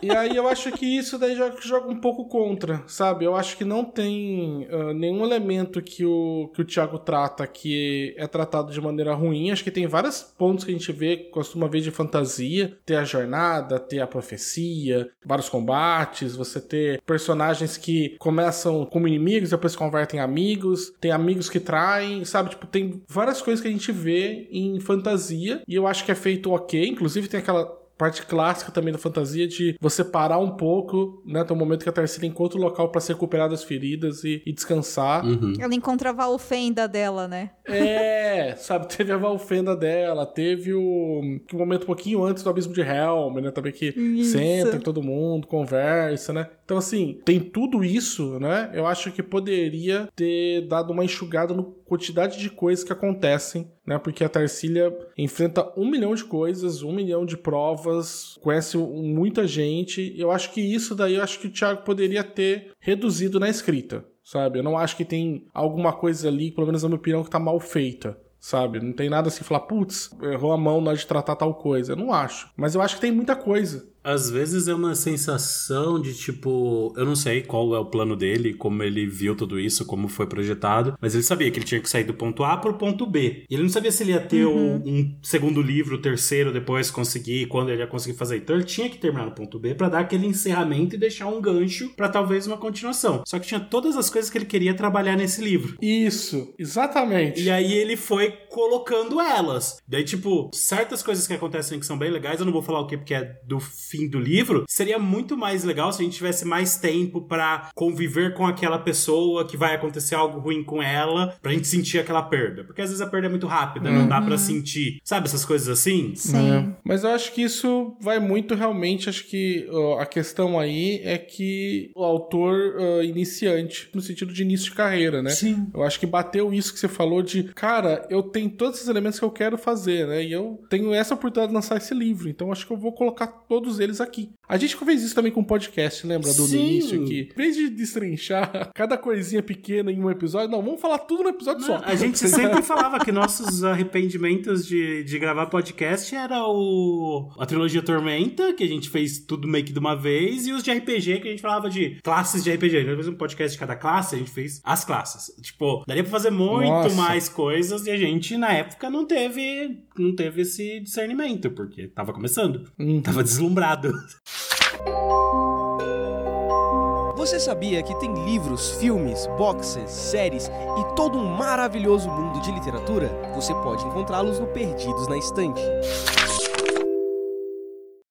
E aí eu acho que isso daí já joga um pouco contra, sabe? Eu acho que não tem uh, nenhum elemento que o, que o Thiago trata que é tratado de maneira ruim. Acho que tem vários pontos que a gente vê, costuma ver de fantasia. Ter a jornada, ter a profecia, vários combates, você ter personagens que começam como inimigos, depois convertem em amigos, tem amigos que traem, sabe? Tipo, tem várias coisas que a gente vê em fantasia e eu acho que é feito ok. Inclusive tem aquela parte clássica também da fantasia de você parar um pouco, né? Tem um momento que a Tarsila encontra o local para se recuperar das feridas e, e descansar. Uhum. Ela encontra a Valfenda dela, né? É, (laughs) sabe, teve a Valfenda dela, teve o, o momento um pouquinho antes do Abismo de Helm, né? Também que Isso. senta todo mundo, conversa, né? Então, assim, tem tudo isso, né? Eu acho que poderia ter dado uma enxugada no quantidade de coisas que acontecem, né? Porque a Tarsília enfrenta um milhão de coisas, um milhão de provas, conhece muita gente. Eu acho que isso daí, eu acho que o Thiago poderia ter reduzido na escrita, sabe? Eu não acho que tem alguma coisa ali, pelo menos na minha opinião, que tá mal feita. Sabe? Não tem nada assim, falar, putz, errou a mão na hora de tratar tal coisa. Eu não acho. Mas eu acho que tem muita coisa. Às vezes é uma sensação de tipo, eu não sei qual é o plano dele, como ele viu tudo isso, como foi projetado, mas ele sabia que ele tinha que sair do ponto A pro ponto B. E ele não sabia se ele ia ter um, um segundo livro, terceiro, depois conseguir, quando ele ia conseguir fazer. Então ele tinha que terminar no ponto B pra dar aquele encerramento e deixar um gancho pra talvez uma continuação. Só que tinha todas as coisas que ele queria trabalhar nesse livro. Isso, exatamente. E aí ele foi colocando elas. Daí, tipo, certas coisas que acontecem que são bem legais, eu não vou falar o que porque é do fim do livro, seria muito mais legal se a gente tivesse mais tempo pra conviver com aquela pessoa que vai acontecer algo ruim com ela, pra gente sentir aquela perda. Porque às vezes a perda é muito rápida, não dá pra sentir. Sabe essas coisas assim? Sim. É, Mas eu acho que isso vai muito realmente. Acho que ó, a questão aí é que o autor ó, iniciante, no sentido de início de carreira, né? Sim. Eu acho que bateu isso que você falou de, cara, eu tenho todos esses elementos que eu quero fazer, né? E eu tenho essa oportunidade de lançar esse livro, então acho que eu vou colocar todos eles aqui. A gente fez isso também com o podcast, lembra? Do Sim. início que, em vez de destrinchar (laughs) cada coisinha pequena em um episódio, não, vamos falar tudo no episódio só. A gente (laughs) sempre falava que nossos arrependimentos de, de gravar podcast era o a trilogia Tormenta, que a gente fez tudo meio que de uma vez, e os de RPG, que a gente falava de classes de RPG. A gente fez um podcast de cada classe, a gente fez as classes. Tipo, daria pra fazer muito Nossa. mais coisas e a gente, na época, não teve, não teve esse discernimento, porque tava começando. Uhum. Tava deslumbrado. Você sabia que tem livros, filmes, boxes, séries e todo um maravilhoso mundo de literatura? Você pode encontrá-los no Perdidos na Estante.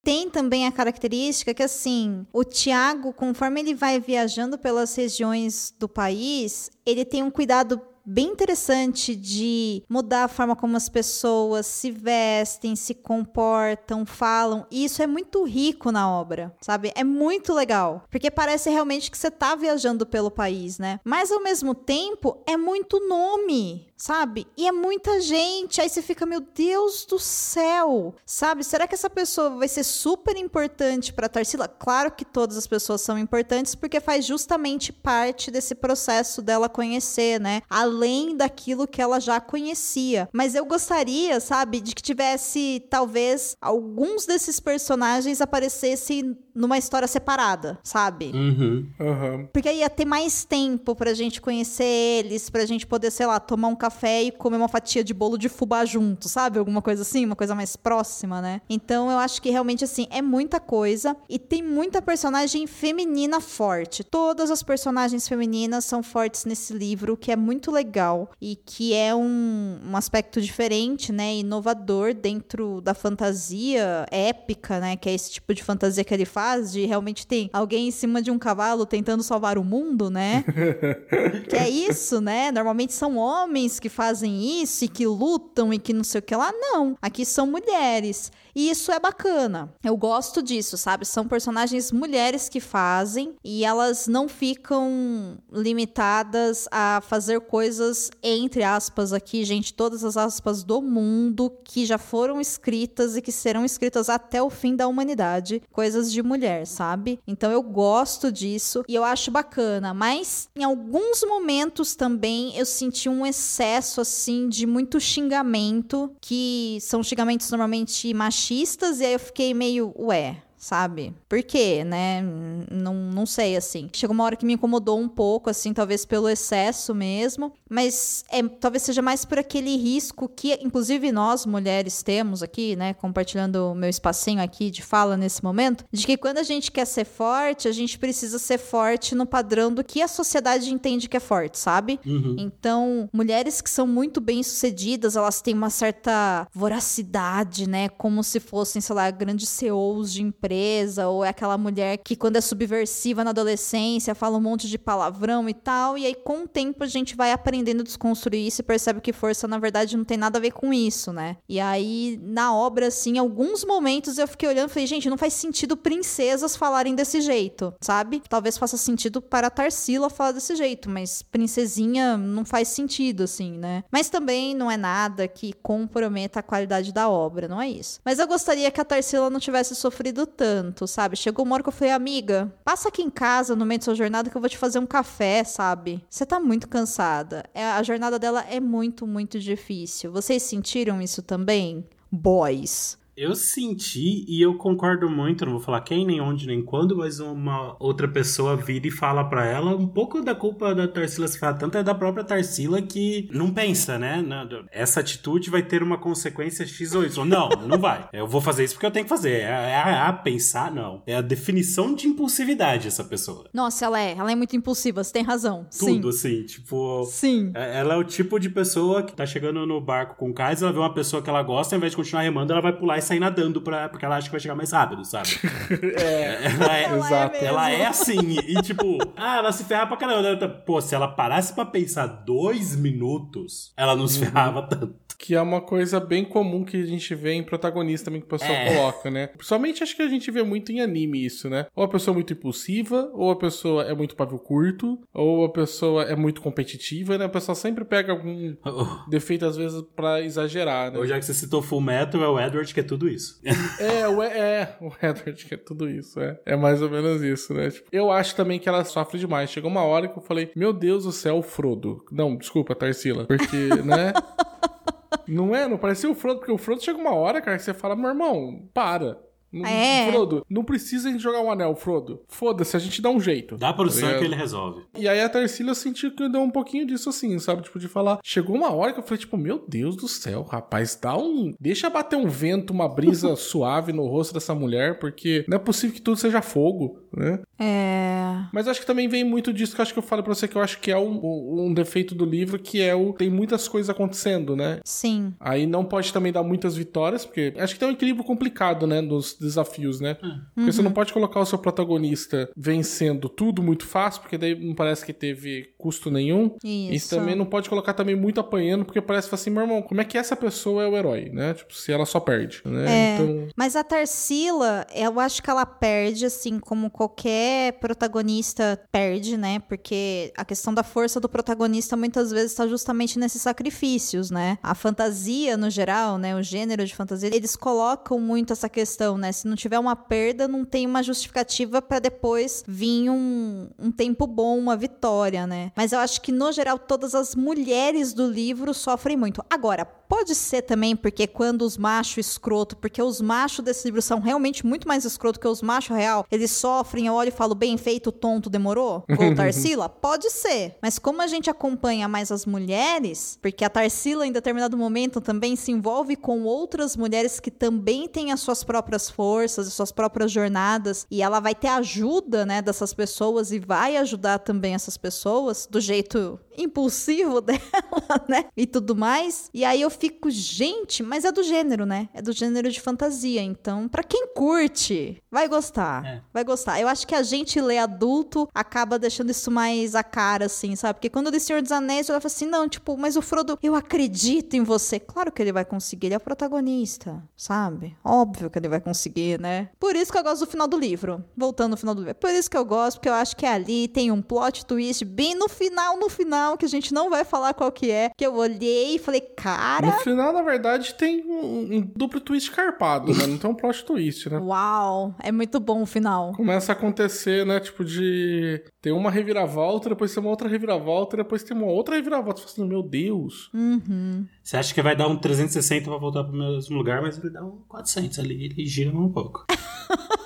Tem também a característica que, assim, o Tiago, conforme ele vai viajando pelas regiões do país, ele tem um cuidado bem interessante de mudar a forma como as pessoas se vestem, se comportam, falam. E isso é muito rico na obra, sabe? É muito legal. Porque parece realmente que você tá viajando pelo país, né? Mas ao mesmo tempo, é muito nome, sabe? E é muita gente. Aí você fica, meu Deus do céu, sabe? Será que essa pessoa vai ser super importante para Tarsila? Claro que todas as pessoas são importantes porque faz justamente parte desse processo dela conhecer, né? Além daquilo que ela já conhecia. Mas eu gostaria, sabe, de que tivesse talvez alguns desses personagens aparecessem numa história separada, sabe? Uhum. Aham. Porque aí ia ter mais tempo pra gente conhecer eles, pra gente poder, sei lá, tomar um café e comer uma fatia de bolo de fubá junto, sabe? Alguma coisa assim, uma coisa mais próxima, né? Então eu acho que realmente, assim, é muita coisa e tem muita personagem feminina forte. Todas as personagens femininas são fortes nesse livro, o que é muito legal e que é um, um aspecto diferente, né? Inovador dentro da fantasia épica, né? Que é esse tipo de fantasia que ele faz, de realmente tem alguém em cima de um cavalo tentando salvar o mundo, né? (laughs) que é isso, né? Normalmente são homens que fazem isso e que lutam e que não sei o que lá. Não, aqui são mulheres. E isso é bacana. Eu gosto disso, sabe? São personagens mulheres que fazem e elas não ficam limitadas a fazer coisas, entre aspas, aqui, gente, todas as aspas do mundo que já foram escritas e que serão escritas até o fim da humanidade. Coisas de mulher, sabe? Então eu gosto disso e eu acho bacana. Mas em alguns momentos também eu senti um excesso, assim, de muito xingamento, que são xingamentos normalmente machistas, e aí eu fiquei meio, ué, sabe? Por quê, né? Não, não sei, assim. Chegou uma hora que me incomodou um pouco, assim, talvez pelo excesso mesmo, mas é, talvez seja mais por aquele risco que, inclusive, nós, mulheres, temos aqui, né? Compartilhando o meu espacinho aqui de fala nesse momento, de que quando a gente quer ser forte, a gente precisa ser forte no padrão do que a sociedade entende que é forte, sabe? Uhum. Então, mulheres que são muito bem sucedidas, elas têm uma certa voracidade, né? Como se fossem, sei lá, grandes CEOs de empresa, ou é aquela mulher que, quando é subversiva na adolescência, fala um monte de palavrão e tal. E aí, com o tempo, a gente vai aprendendo a desconstruir isso e percebe que força, na verdade, não tem nada a ver com isso, né? E aí, na obra, assim, alguns momentos eu fiquei olhando e falei, gente, não faz sentido princesas falarem desse jeito, sabe? Talvez faça sentido para Tarsila falar desse jeito, mas princesinha não faz sentido, assim, né? Mas também não é nada que comprometa a qualidade da obra, não é isso. Mas eu gostaria que a Tarsila não tivesse sofrido tanto, sabe? Chegou uma hora que eu falei, amiga, passa aqui em casa no meio da sua jornada que eu vou te fazer um café, sabe? Você tá muito cansada. É, a jornada dela é muito, muito difícil. Vocês sentiram isso também? Boys. Eu senti e eu concordo muito, não vou falar quem, nem onde, nem quando, mas uma outra pessoa vira e fala pra ela um pouco da culpa da Tarsila se falar tanto é da própria Tarsila que não pensa, né? Essa atitude vai ter uma consequência X ou Y. Não, não vai. Eu vou fazer isso porque eu tenho que fazer. É, é a, a pensar, não. É a definição de impulsividade essa pessoa. Nossa, ela é. Ela é muito impulsiva, você tem razão. Tudo, Sim. assim, tipo. Sim. Ela é o tipo de pessoa que tá chegando no barco com cais, ela vê uma pessoa que ela gosta, ao invés de continuar remando, ela vai pular e sair nadando pra, porque ela acha que vai chegar mais rápido, sabe? (laughs) É, ela é, exato. ela é assim, e tipo, ah, ela se ferra pra caramba. Pô, se ela parasse pra pensar dois minutos, ela não se ferrava tanto. Que é uma coisa bem comum que a gente vê em protagonista também que o pessoal É. coloca, né? Principalmente acho que a gente vê muito em anime isso, né? Ou a pessoa é muito impulsiva, ou a pessoa é muito pavio curto, ou a pessoa é muito competitiva, né? A pessoa sempre pega algum (laughs) defeito, às vezes, pra exagerar, né? Ou já que você citou Full Metal, é o Edward que é tudo isso. (laughs) É, o, é, o Edward, que é tudo isso, é. É mais ou menos isso, né? Tipo, eu acho também que ela sofre demais. Chegou uma hora que eu falei, meu Deus do céu, Frodo. Não, desculpa, Tarsila. Porque, né? (laughs) Não é? Não parecia o Frodo, porque o Frodo chega uma hora, cara, que você fala, meu irmão, para. Não, É. Frodo, não precisa a gente jogar um anel, Frodo. Foda-se, a gente dá um jeito. Dá pro Tá sangue ligado? que ele resolve. E aí a Tarsila eu senti que deu um pouquinho disso assim, sabe? Tipo, de falar. Chegou uma hora que eu falei, tipo, meu Deus do céu, rapaz, dá um. Deixa bater um vento, uma brisa (laughs) suave no rosto dessa mulher, porque não é possível que tudo seja fogo, né? É. Mas acho que também vem muito disso que eu acho que eu falo pra você, que eu acho que é um, um- um defeito do livro, que é o. Tem muitas coisas acontecendo, né? Sim. Aí não pode também dar muitas vitórias, porque acho que tem um equilíbrio complicado, né, dos desafios, né? Porque você não pode colocar o seu protagonista vencendo tudo muito fácil, porque daí não parece que teve custo nenhum. Isso. E também não pode colocar também muito apanhando, porque parece assim, meu irmão, como é que essa pessoa é o herói, né? Tipo, se ela só perde, né? É. Então, Mas a Tarsila, eu acho que ela perde, assim, como qualquer protagonista perde, né? Porque a questão da força do protagonista muitas vezes está justamente nesses sacrifícios, né? A fantasia, no geral, né? O gênero de fantasia, eles colocam muito essa questão, né? Se não tiver uma perda, não tem uma justificativa para depois vir um, um tempo bom, uma vitória, né? Mas eu acho que, no geral, todas as mulheres do livro sofrem muito. Agora, pode ser também porque quando os machos escroto, porque os machos desse livro são realmente muito mais escroto que os machos real, eles sofrem, eu olho e falo, bem feito, tonto, demorou? Ou (laughs) Tarsila? Pode ser. Mas como a gente acompanha mais as mulheres, porque a Tarsila em determinado momento também se envolve com outras mulheres que também têm as suas próprias forças, as suas próprias jornadas, e ela vai ter ajuda, né, dessas pessoas e vai ajudar também essas pessoas do jeito impulsivo (laughs) dela, né? E tudo mais. E aí eu fico, gente, mas é do gênero, né? É do gênero de fantasia. Então, pra quem curte, vai gostar. É. Vai gostar. Eu acho que a gente lê adulto acaba deixando isso mais a cara, assim, sabe? Porque quando eu li Senhor dos Anéis, eu falo assim, não, tipo, mas o Frodo, eu acredito em você. Claro que ele vai conseguir, ele é o protagonista, sabe? Óbvio que ele vai conseguir, né? Por isso que eu gosto do final do livro. Voltando no final do livro. Por isso que eu gosto, porque eu acho que ali tem um plot twist bem no final, no final, que a gente não vai falar qual que é. Que eu olhei e falei, cara. no final, na verdade, tem um, um duplo twist carpado, né? Não tem um plot twist, né? Uau, é muito bom o final. Começa a acontecer, né? Tipo, de. Tem uma reviravolta, depois tem uma outra reviravolta, depois tem uma outra reviravolta. Você fala assim, meu Deus. Uhum. Você acha que vai dar um 360 pra voltar pro mesmo lugar, mas ele dá um 400 ali, ele gira um pouco. (laughs)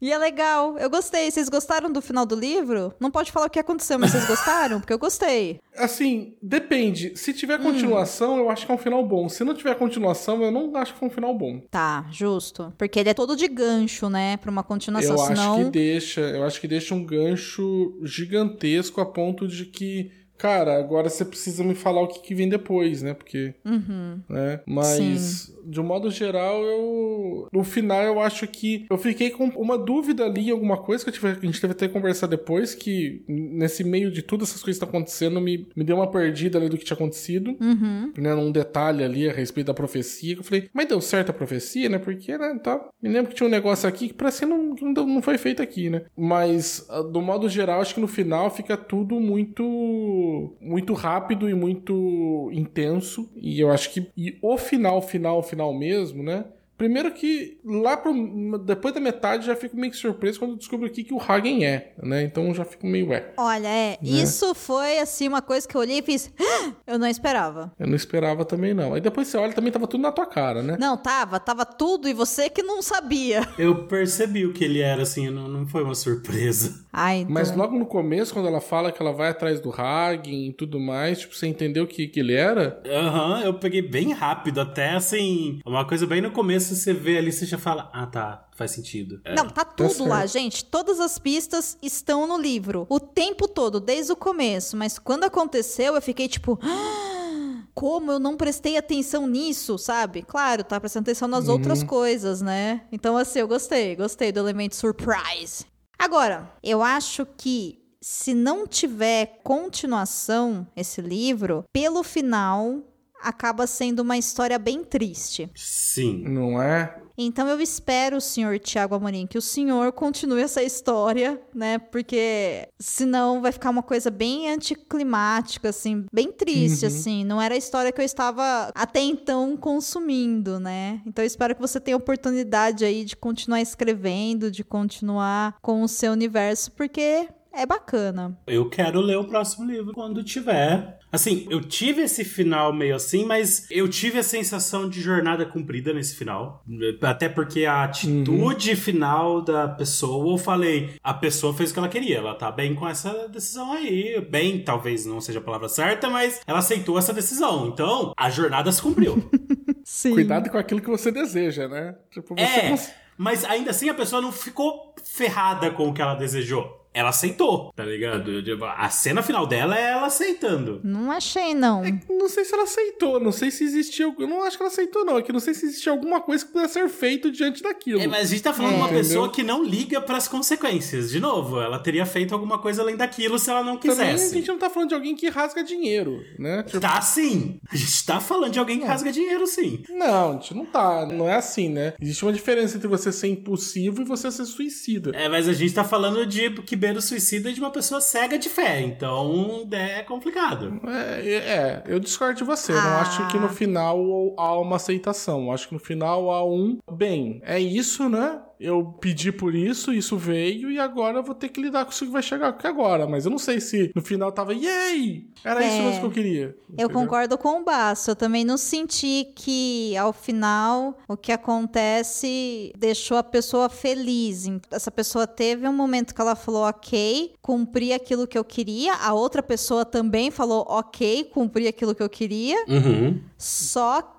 E é legal. Eu gostei. Vocês gostaram do final do livro? Não pode falar o que aconteceu, mas vocês gostaram? Porque eu gostei. Assim, depende. Se tiver continuação, eu acho que é um final bom. Se não tiver continuação, eu não acho que é um final bom. Tá, justo. Porque ele é todo de gancho, né? Pra uma continuação. Eu senão... acho que deixa, eu acho que deixa um gancho gigantesco a ponto de que Cara, agora você precisa me falar o que, que vem depois, né? Porque. Uhum. Né? Mas, de um modo geral, eu. No final, eu acho que. Eu fiquei com uma dúvida ali, alguma coisa que tive, a gente teve até que conversar depois, que nesse meio de tudo essas coisas que estão acontecendo, me, me deu uma perdida ali do que tinha acontecido. Uhum. Né? Num detalhe ali a respeito da profecia. Que eu falei, mas deu certo a profecia, né? Porque, né? Tá... Me lembro que tinha um negócio aqui que parece que não, não, não foi feito aqui, né? Mas, do modo geral, acho que no final fica tudo muito muito rápido e muito intenso. E eu acho que e o final, final, final mesmo, né? Primeiro que lá pro, depois da metade já fico meio que surpreso quando descubro aqui que o Hagen é, né? Então já fico meio ué. Olha, é, né? isso foi assim uma coisa que eu olhei e fiz, ah! eu não esperava. Eu não esperava também não. Aí depois você olha também tava tudo na tua cara, né? Não, tava, tava tudo e você que não sabia. (laughs) Eu percebi o que ele era assim, não, não foi uma surpresa. Ai, então... Mas logo no começo, quando ela fala que ela vai atrás do Hagen e tudo mais, tipo, você entendeu o que, que ele era? Aham, uhum, eu peguei bem rápido, até assim, uma coisa bem no começo você vê ali, você já fala, ah tá, faz sentido. É. Não, tá tudo tá lá, gente. Todas as pistas estão no livro. O tempo todo, desde o começo. Mas quando aconteceu, eu fiquei tipo. Ah, como eu não prestei atenção nisso, sabe? Claro, tá prestando atenção nas uhum. outras coisas, né? Então, assim, eu gostei, gostei do elemento surprise. Agora, eu acho que se não tiver continuação esse livro, pelo final acaba sendo uma história bem triste. Sim. Não é? Então eu espero, senhor Tiago Amorim, que o senhor continue essa história, né? Porque senão vai ficar uma coisa bem anticlimática, assim, bem triste, uhum. assim. Não era a história que eu estava até então consumindo, né? Então eu espero que você tenha oportunidade aí de continuar escrevendo, de continuar com o seu universo, porque é bacana. Eu quero ler o próximo livro quando tiver. Assim, eu tive esse final meio assim, mas eu tive a sensação de jornada cumprida nesse final. Até porque a atitude uhum. final da pessoa, eu falei, a pessoa fez o que ela queria, ela tá bem com essa decisão aí. Bem, talvez não seja a palavra certa, mas ela aceitou essa decisão. Então, a jornada se cumpriu. (laughs) Sim. Cuidado com aquilo que você deseja, né? Tipo, você é, cons... mas ainda assim a pessoa não ficou ferrada com o que ela desejou ela aceitou, tá ligado? A cena final dela é ela aceitando. Não achei, não. É, não sei se ela aceitou, não sei se existia. Eu não acho que ela aceitou, não. É que não sei se existia alguma coisa que pudesse ser feito diante daquilo. É, mas a gente tá falando é. de uma pessoa que não liga para as consequências. De novo, ela teria feito alguma coisa além daquilo se ela não quisesse. Também a gente não tá falando de alguém que rasga dinheiro, né? Tipo... Tá sim. A gente tá falando de alguém que rasga dinheiro, sim. Não, a gente não tá. Não é assim, né? Existe uma diferença entre você ser impulsivo e você ser suicida. É, mas a gente tá falando de que beira o suicida de uma pessoa cega de fé, então é complicado. É, é eu discordo de você. Ah. Eu não acho que no final há uma aceitação. Eu acho que no final há um. Bem, é isso, né? Eu pedi por isso, isso veio, e agora eu vou ter que lidar com isso que vai chegar aqui agora. Mas eu não sei se no final tava, yay! Era é, isso mesmo que eu queria. Entendeu? Eu concordo com o Baço. Eu também não senti que ao final o que acontece deixou a pessoa feliz. Essa pessoa teve um momento que ela falou, ok, cumpri aquilo que eu queria. A outra pessoa também falou, ok, cumpri aquilo que eu queria. Uhum. Só que.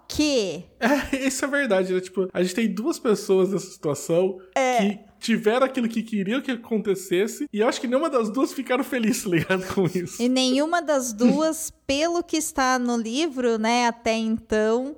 (laughs) É, isso é verdade, né? Tipo, a gente tem duas pessoas nessa situação é. que tiveram aquilo que queriam que acontecesse, e eu acho que nenhuma das duas ficaram felizes, tá ligado, com isso. E nenhuma das duas, pelo que está no livro, né, até então,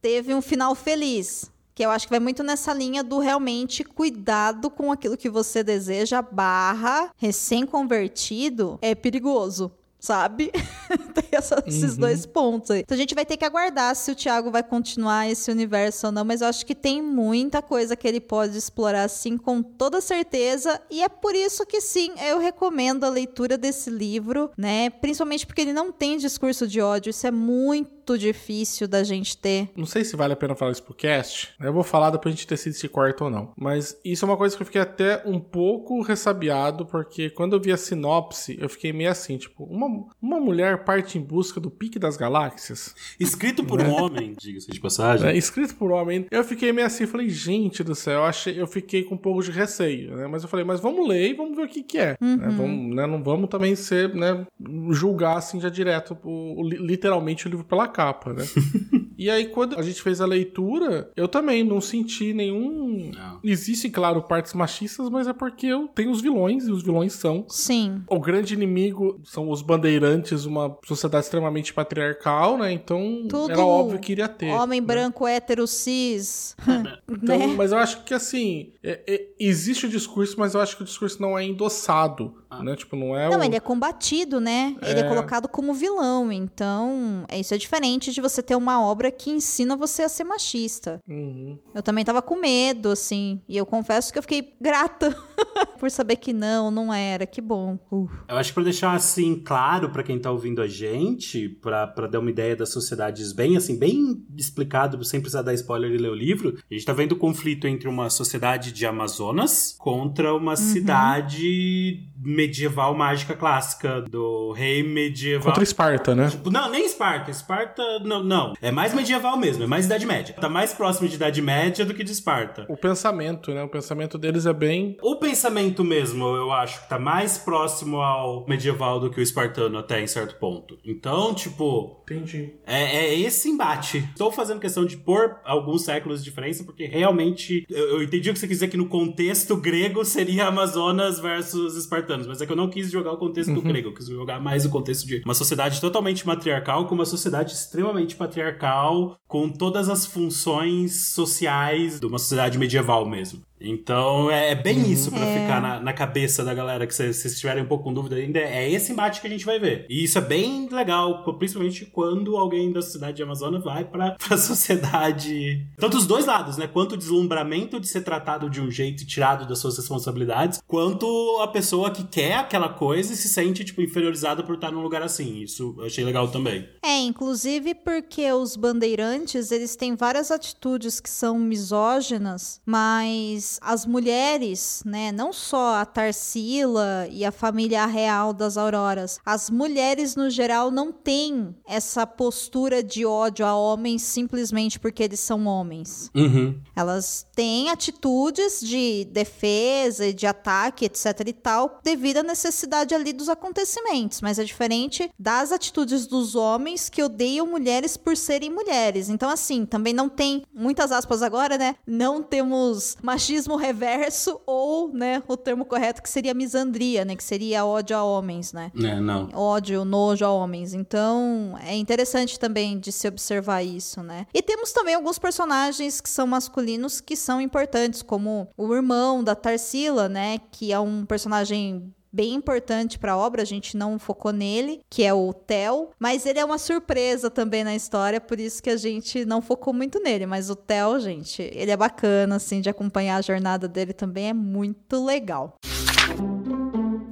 teve um final feliz. Que eu acho que vai muito nessa linha do realmente cuidado com aquilo que você deseja, barra recém-convertido, é perigoso sabe? (laughs) Tem essa, esses uhum. dois pontos aí. Então a gente vai ter que aguardar se o Thiago vai continuar esse universo ou não, mas eu acho que tem muita coisa que ele pode explorar sim, com toda certeza, e é por isso que sim, eu recomendo a leitura desse livro, né? Principalmente porque ele não tem discurso de ódio, isso é muito muito difícil da gente ter. Não sei se vale a pena falar isso pro cast. Eu vou falar depois a gente decide se corta ou não. Mas isso é uma coisa que eu fiquei até um pouco ressabiado, porque quando eu vi a sinopse, eu fiquei meio assim, tipo, uma, uma mulher parte em busca do pique das galáxias. Escrito por um homem, diga-se de passagem. É, escrito por homem. Eu fiquei meio assim, falei, gente do céu, eu, achei, eu fiquei com um pouco de receio, né? Mas eu falei, mas vamos ler e vamos ver o que que é. Né? Vamos, né? Não vamos também ser, né, julgar assim já direto, o, literalmente o livro pela capa, né? (laughs) E aí, quando a gente fez a leitura, eu também não senti nenhum. Não. Existem, claro, partes machistas, mas é porque eu tenho os vilões, e os vilões são. Sim. O grande inimigo são os bandeirantes, uma sociedade extremamente patriarcal, né? Então Tudo era óbvio que iria ter. Homem né? branco, hétero, cis. (laughs) Então, né? Mas eu acho que assim, é- é- existe o discurso, mas eu acho que o discurso não é endossado, né? Tipo, não é Não, o... ele é combatido, né? Ele é colocado como vilão. Então, é- isso é diferente de você ter uma obra que ensina você a ser machista. Uhum. Eu também tava com medo, assim. E eu confesso que eu fiquei grata (laughs) por saber que não, não era. Que bom. Uh. Eu acho que pra deixar assim claro pra quem tá ouvindo a gente, pra pra dar uma ideia das sociedades bem assim, bem explicado, sem precisar dar spoiler e ler o livro, a gente tá vendo o conflito entre uma sociedade de Amazonas contra uma cidade medieval mágica clássica do rei medieval. Contra Esparta, né? Tipo, Não, nem Esparta. Esparta, não, não. É mais medieval mesmo, é mais Idade Média. Tá mais próximo de Idade Média do que de Esparta. O pensamento, né? O pensamento deles é bem. O pensamento mesmo, eu acho que tá mais próximo ao medieval do que o espartano até em certo ponto. Então, tipo, Entendi. é, é esse embate. Estou fazendo questão de pôr alguns séculos de diferença, porque realmente eu, eu entendi o que você quis dizer que no contexto grego seria Amazonas versus espartanos, mas é que eu não quis jogar o contexto do grego, eu quis jogar mais o contexto de uma sociedade totalmente matriarcal com uma sociedade extremamente patriarcal, com todas as funções sociais de uma sociedade medieval mesmo. Então é bem isso pra ficar na, na cabeça da galera que se se vocês estiverem um pouco com dúvida ainda, é esse embate que a gente vai ver. E isso é bem legal, principalmente quando alguém da sociedade de Amazonas vai pra, (laughs) pra sociedade. Tanto os dois lados, né? Quanto o deslumbramento de ser tratado de um jeito e tirado das suas responsabilidades, quanto a pessoa que quer aquela coisa e se sente, tipo, inferiorizada por estar num lugar assim. Isso eu achei legal também. É, inclusive porque os bandeirantes, eles têm várias atitudes que são misóginas, mas as mulheres, né, não só a Tarsila e a família real das Auroras, as mulheres no geral não têm essa postura de ódio a homens simplesmente porque eles são homens. Uhum. Elas têm atitudes de defesa e de ataque, etc e tal, devido à necessidade ali dos acontecimentos, mas é diferente das atitudes dos homens que odeiam mulheres por serem mulheres. Então, assim, também não tem, muitas aspas agora, né? Não temos machismo reverso ou, né, o termo correto que seria misandria, né? Que seria ódio a homens, né? É, não. ódio, nojo a homens. Então, é interessante também de se observar isso, né? E temos também alguns personagens que são masculinos que são importantes, como o irmão da Tarsila, né? Que é um personagem bem importante para a obra, a gente não focou nele, que é o Theo, mas ele é uma surpresa também na história, por isso que a gente não focou muito nele, mas o Theo, gente, ele é bacana assim de acompanhar a jornada dele também é muito legal.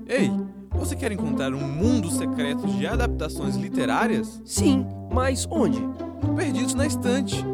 Ei, você quer encontrar um mundo secreto de adaptações literárias? Sim, mas onde? Perdidos na estante.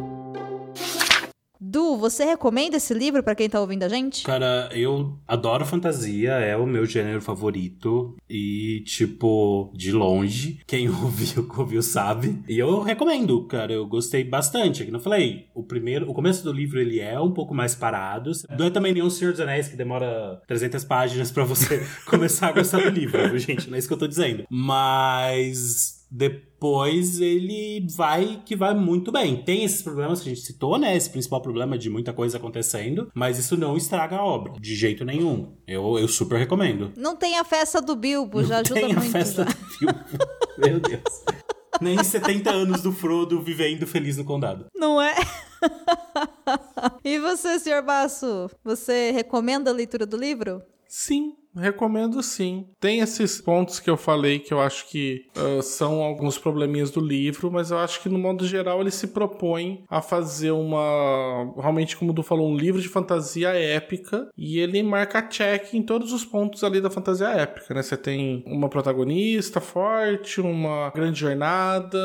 Du, você recomenda esse livro para quem tá ouvindo a gente? Cara, eu adoro fantasia, é o meu gênero favorito. E, tipo, de longe, quem (laughs) ouviu, ouviu sabe. E eu recomendo, cara, eu gostei bastante. Como eu falei, o primeiro, o começo do livro ele é um pouco mais parado. Não é também nenhum Senhor dos Anéis que demora 300 páginas pra você (laughs) começar a gostar do livro, gente? Não é isso que eu tô dizendo. Mas depois ele vai que vai muito bem. Tem esses problemas que a gente citou, né? Esse principal problema de muita coisa acontecendo, mas isso não estraga a obra, de jeito nenhum. Eu, eu super recomendo. Não tem a festa do Bilbo, já ajuda Tem a muito. festa já. do filme. (laughs) Meu Deus. Nem 70 anos do Frodo vivendo feliz no condado. Não é? (laughs) e você, senhor Basso? Você recomenda a leitura do livro? Sim, Recomendo sim. Tem esses pontos que eu falei que eu acho que uh, são alguns probleminhas do livro, mas eu acho que no modo geral ele se propõe a fazer uma. Realmente, como o Du falou, um livro de fantasia épica e ele marca check em todos os pontos ali da fantasia épica, né? Você tem uma protagonista forte, uma grande jornada,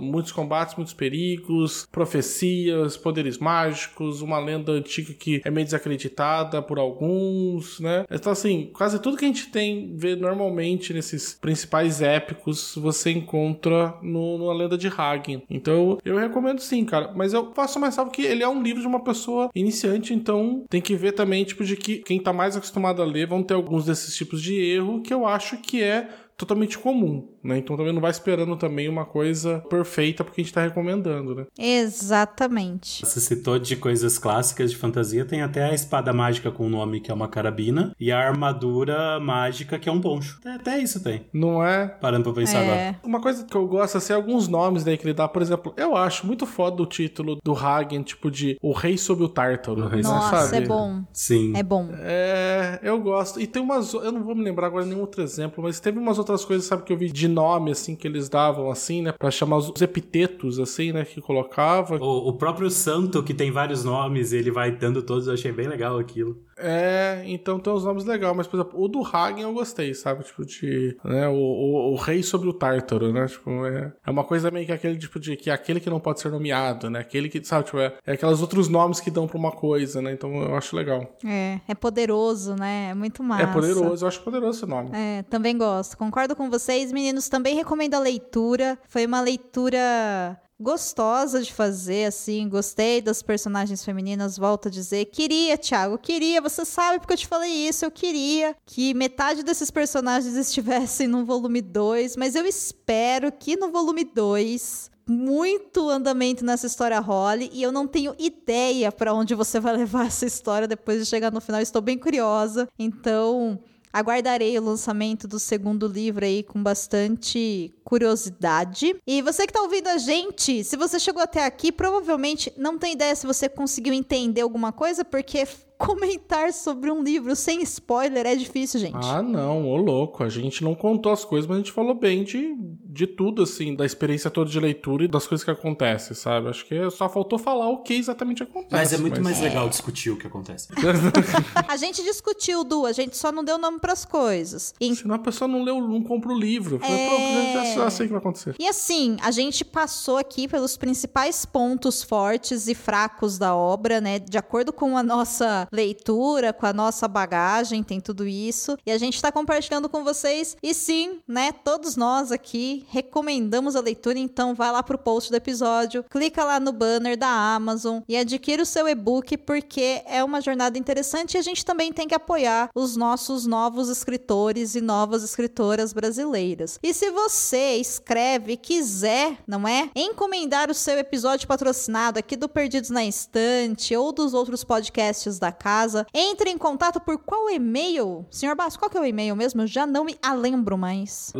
muitos combates, muitos perigos, profecias, poderes mágicos, uma lenda antiga que é meio desacreditada por alguns, né? Então, assim, quase tudo que a gente tem, vê normalmente nesses principais épicos, você encontra no, numa lenda de Hagen. Então, eu recomendo sim, cara. Mas eu faço mais salvo que ele é um livro de uma pessoa iniciante, então tem que ver também, tipo, de que quem tá mais acostumado a ler vão ter alguns desses tipos de erro que eu acho que é totalmente comum, né? Então também não vai esperando também uma coisa perfeita porque a gente tá recomendando, né? Exatamente. Você citou de coisas clássicas de fantasia, tem até a espada mágica com o nome que é uma carabina e a armadura mágica que é um poncho. Até, até isso tem. Não é? Parando pra pensar É. agora. Uma coisa que eu gosto, assim, alguns nomes daí que ele dá, por exemplo, eu acho muito foda o título do Hagen, tipo de O Rei sob o Tártaro. O Rei né, Nossa, sabe? é bom. Sim. É bom. É, eu gosto. E tem umas. Eu não vou me lembrar agora nenhum outro exemplo, mas teve umas outras coisas, sabe, que eu vi de nome, assim, que eles davam, assim, né? Pra chamar os epitetos, assim, né? Que colocava. O, o próprio santo, que tem vários nomes, ele vai dando todos, eu achei bem legal aquilo. É, então tem uns nomes legais, mas, por exemplo, o do Hagen eu gostei, sabe? Tipo, de. Né, o, o, o rei sobre o Tártaro, né? Tipo, é, é uma coisa meio que aquele tipo de. que é aquele que não pode ser nomeado, né? Aquele que, sabe, tipo, é, é aqueles outros nomes que dão pra uma coisa, né? Então eu acho legal. É, é poderoso, né? É muito massa. É poderoso, eu acho poderoso esse nome. É, também gosto. Concordo com vocês, meninos. Também recomendo a leitura. Foi uma leitura gostosa de fazer, assim. Gostei das personagens femininas, volto a dizer. Queria, Thiago, queria. Você sabe porque eu te falei isso. Eu queria que metade desses personagens (laughs) estivessem no volume 2, mas eu espero que no volume 2 muito andamento nessa história role e eu não tenho ideia pra onde você vai (laughs) levar essa história depois de chegar no final. Estou bem curiosa. Então, aguardarei o lançamento do segundo livro aí com bastante curiosidade. E você que tá ouvindo a gente, se você chegou até aqui, provavelmente não tem ideia se você conseguiu entender alguma coisa, porque comentar sobre um livro sem spoiler é difícil, gente. Ah, não, ô louco. A gente não contou as coisas, mas a gente falou bem de, de tudo, assim, da experiência toda de leitura e das coisas que acontecem, sabe? Acho que só faltou falar o que exatamente acontece. Mas é muito mais legal discutir o que acontece. (laughs) (laughs) A gente discutiu, Du, a gente só não deu nome pras coisas. Em- Senão a pessoa não leu, não compra o livro. Fala, É. Pronto, já, já sei o que vai acontecer. E assim, a gente passou aqui pelos principais pontos fortes e fracos da obra, né? De acordo com a nossa leitura, com a nossa bagagem, tem tudo isso. E a gente tá compartilhando com vocês. E sim, né? Todos nós aqui recomendamos a leitura, então vai lá pro post do episódio, clica lá no banner da Amazon e adquira o seu e-book, porque é uma jornada interessante e a gente também tem que apoiar os nossos novos escritores e novas escritoras brasileiras. E se você escreve quiser, não é? Encomendar o seu episódio patrocinado aqui do Perdidos na Estante ou dos outros podcasts da casa, entre em contato por qual e-mail? Senhor Basso, qual que é o e-mail mesmo? Eu já não me a lembro mais.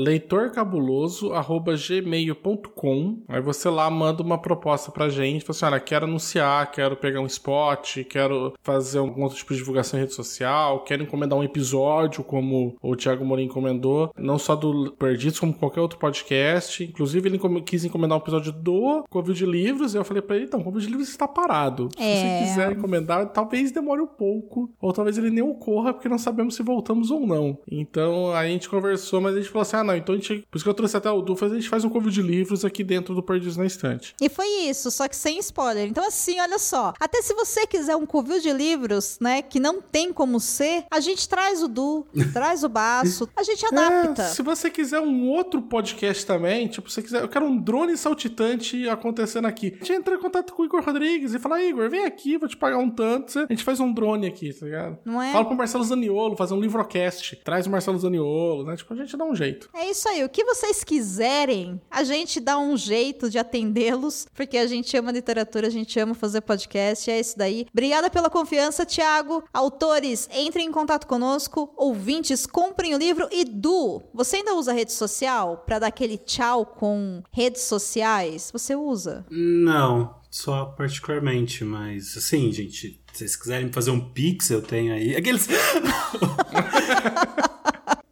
leitorcabuloso.gmail.com Aí você lá manda uma proposta pra gente. Fala assim, olha, quero anunciar, quero pegar um spot, quero fazer algum outro tipo de divulgação em rede social, quero encomendar um episódio, como o Thiago Morim encomendou, não só do Perdidos, como qualquer outro podcast. Inclusive, ele quis encomendar um episódio do Covid de Livros, e eu falei pra ele, então, o Covid de Livros está parado. Se É. você quiser encomendar, talvez demore um pouco, ou talvez ele nem ocorra, porque não sabemos se voltamos ou não. Então, aí a gente conversou, mas a gente falou assim, ah, não, então a gente... Por isso que eu trouxe até o Du, a gente faz um Covid de Livros aqui dentro do Perdidos na Estante. E foi isso, só que sem spoiler. Então, assim, olha só. Até se você quiser um covil de livros, né, que não tem como ser, a gente traz o Du, (laughs) traz o Baço, a gente adapta. É, se você quiser um outro podcast também, tipo, se você quiser, eu quero um drone saltitante acontecendo aqui. A gente entra em contato com o Igor Rodrigues e fala, Igor, vem aqui, vou te pagar um tanto. A gente faz um drone aqui, tá ligado? Não é? Fala pro Marcelo Zaniolo fazer um livrocast. Traz o Marcelo Zaniolo, né? Tipo, a gente dá um jeito. É isso aí. O que vocês quiserem, a gente dá um jeito de atendê-los, porque a gente ama literatura, a gente ama fazer podcast. É isso daí. Obrigada pela confiança, Thiago. Autores, entrem em contato conosco. Ouvintes, comprem o livro. E Du, você ainda usa rede social pra dar aquele tchau com redes sociais? Você usa? Não, só particularmente, mas assim, gente, Se vocês quiserem fazer um pix, eu tenho aí. Aqueles. (laughs)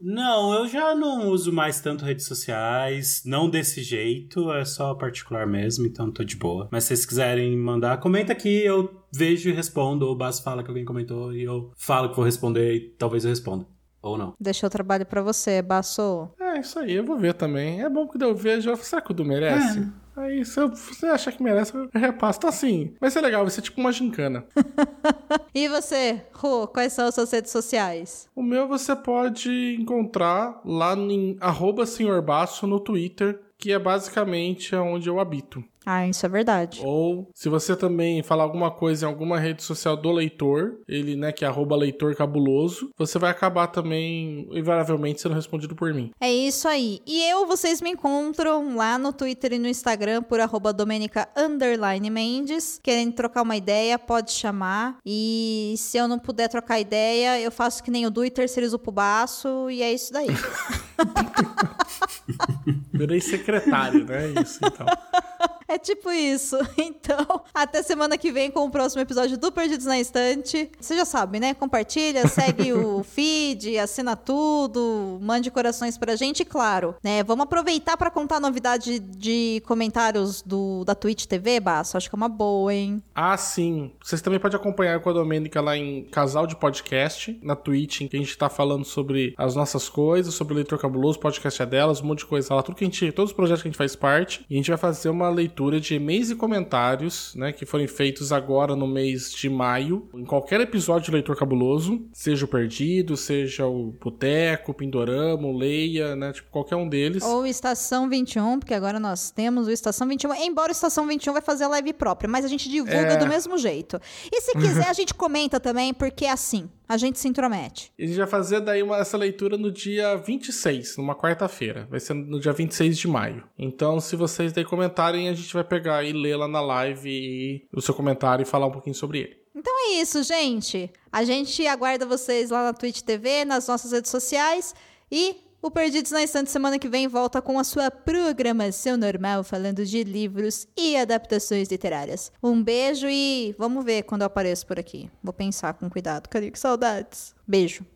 Não, eu já não uso mais tanto redes sociais, não desse jeito, é só particular mesmo, então tô de boa. Mas se vocês quiserem mandar, comenta aqui, eu vejo e respondo, ou o Basso fala que alguém comentou e eu falo que vou responder e talvez eu responda. Ou não. Deixa o trabalho pra você, Basso. É, isso aí, eu vou ver também. É bom que eu vejo, será que o Du merece? Aí, se você achar que merece, eu repasso. Então, assim, vai ser legal, vai ser tipo uma gincana. (laughs) E você, Rô, quais são as suas redes sociais? O meu você pode encontrar lá em arroba senhorbaço no Twitter, que é basicamente onde eu habito. Ah, isso é verdade. Ou se você também falar alguma coisa em alguma rede social do leitor, ele, né, que é arroba leitor cabuloso, você vai acabar também, invariavelmente, sendo respondido por mim. É isso aí. E eu, vocês me encontram lá no Twitter e no Instagram por arroba Domenica underline Mendes. Querendo trocar uma ideia, pode chamar. E se eu não puder trocar ideia, eu faço que nem o Du e terceirizo pro baço. E é isso daí. (laughs) Virei secretário, né? Isso, então. (laughs) É tipo isso. (laughs) Então, até semana que vem com o próximo episódio do Perdidos na Estante. Você já sabe, né? Compartilha, segue o (laughs) feed, assina tudo, mande corações pra gente, e claro, né? Vamos aproveitar pra contar a novidade de comentários do da Twitch TV, Baço. Acho que é uma boa, hein? Ah, sim. Vocês também podem acompanhar com a Domênica lá em Casal de Podcast, na Twitch, em que a gente tá falando sobre as nossas coisas, sobre o Leitor Cabuloso, podcast é delas, um monte de coisa lá, tudo que a gente, todos os projetos que a gente faz parte. E a gente vai fazer uma leitura de e-mails e comentários, né, que foram feitos agora no mês de maio, em qualquer episódio de Leitor Cabuloso, seja o Perdido, seja o Boteco, o Pindorama, o Leia, né, tipo qualquer um deles. Ou Estação 21, porque agora nós temos o Estação 21. Embora o Estação 21 vai fazer a live própria, mas a gente divulga É. do mesmo jeito. E se quiser, a gente comenta também, porque é assim, a gente se intromete. E a gente vai fazer daí uma, essa leitura no dia 26, numa quarta-feira. Vai ser no dia 26 de maio. Então, se vocês daí comentarem, a gente vai pegar e ler lá na live e o seu comentário e falar um pouquinho sobre ele. Então é isso, gente. A gente aguarda vocês lá na Twitch TV, nas nossas redes sociais e o Perdidos na Estante semana que vem volta com a sua programação normal falando de livros e adaptações literárias. Um beijo e vamos ver quando eu apareço por aqui. Vou pensar com cuidado. Cadê que saudades? Beijo.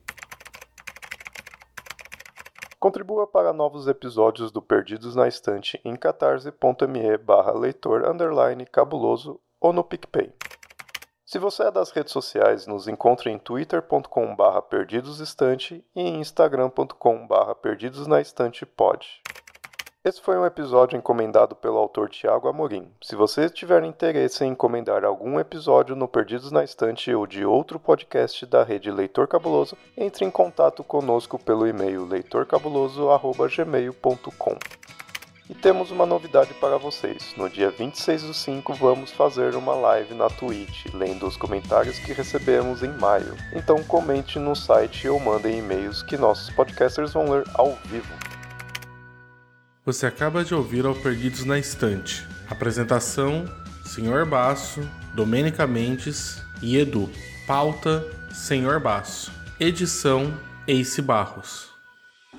Contribua para novos episódios do Perdidos na Estante em catarse.me barra leitor cabuloso ou no PicPay. Se você é das redes sociais, nos encontre em twitter.com barra perdidosestante e em instagram.com barra perdidosnaestantepod. Esse foi um episódio encomendado pelo autor Tiago Amorim. Se você tiver interesse em encomendar algum episódio no Perdidos na Estante ou de outro podcast da rede Leitor Cabuloso, entre em contato conosco pelo e-mail leitorcabuloso.gmail.com. E temos uma novidade para vocês. No dia 26 do 5 vamos fazer uma live na Twitch, lendo os comentários que recebemos em maio. Então comente no site ou mandem e-mails que nossos podcasters vão ler ao vivo. Você acaba de ouvir ao Perdidos na Estante. Apresentação: Senhor Baço, Domênica Mendes e Edu. Pauta: Senhor Baço. Edição: Ace Barros.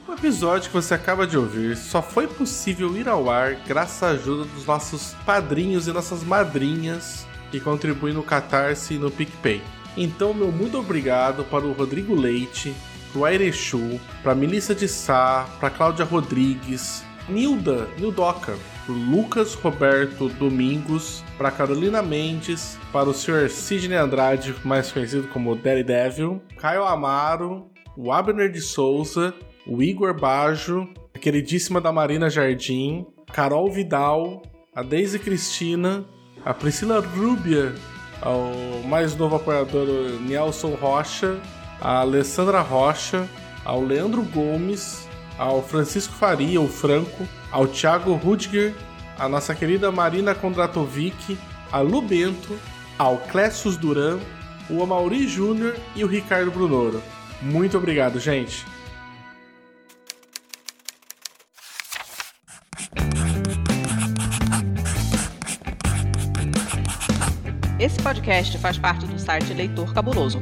O episódio que você acaba de ouvir só foi possível ir ao ar graças à ajuda dos nossos padrinhos e nossas madrinhas que contribuem no Catarse e no PicPay. Então, meu muito obrigado para o Rodrigo Leite, pro Airechu, pra Melissa de Sá, pra Cláudia Rodrigues, Nilda, Nildoca, Lucas Roberto Domingos, pra Carolina Mendes, para o Sr. Sidney Andrade, mais conhecido como Daredevil, Caio Amaro, o Abner de Souza, o Igor Bajo, a queridíssima da Marina Jardim, Carol Vidal, a Daisy Cristina, a Priscila Rubia, ao mais novo apoiador Nelson Rocha, a Alessandra Rocha, ao Leandro Gomes, ao Francisco Faria, o Franco, ao Thiago Rudiger, a nossa querida Marina Kondratovic, a Lu Bento, ao Clécius Duran, o Amauri Júnior e o Ricardo Brunoro. Muito obrigado, gente. Esse podcast faz parte do site Leitor Cabuloso.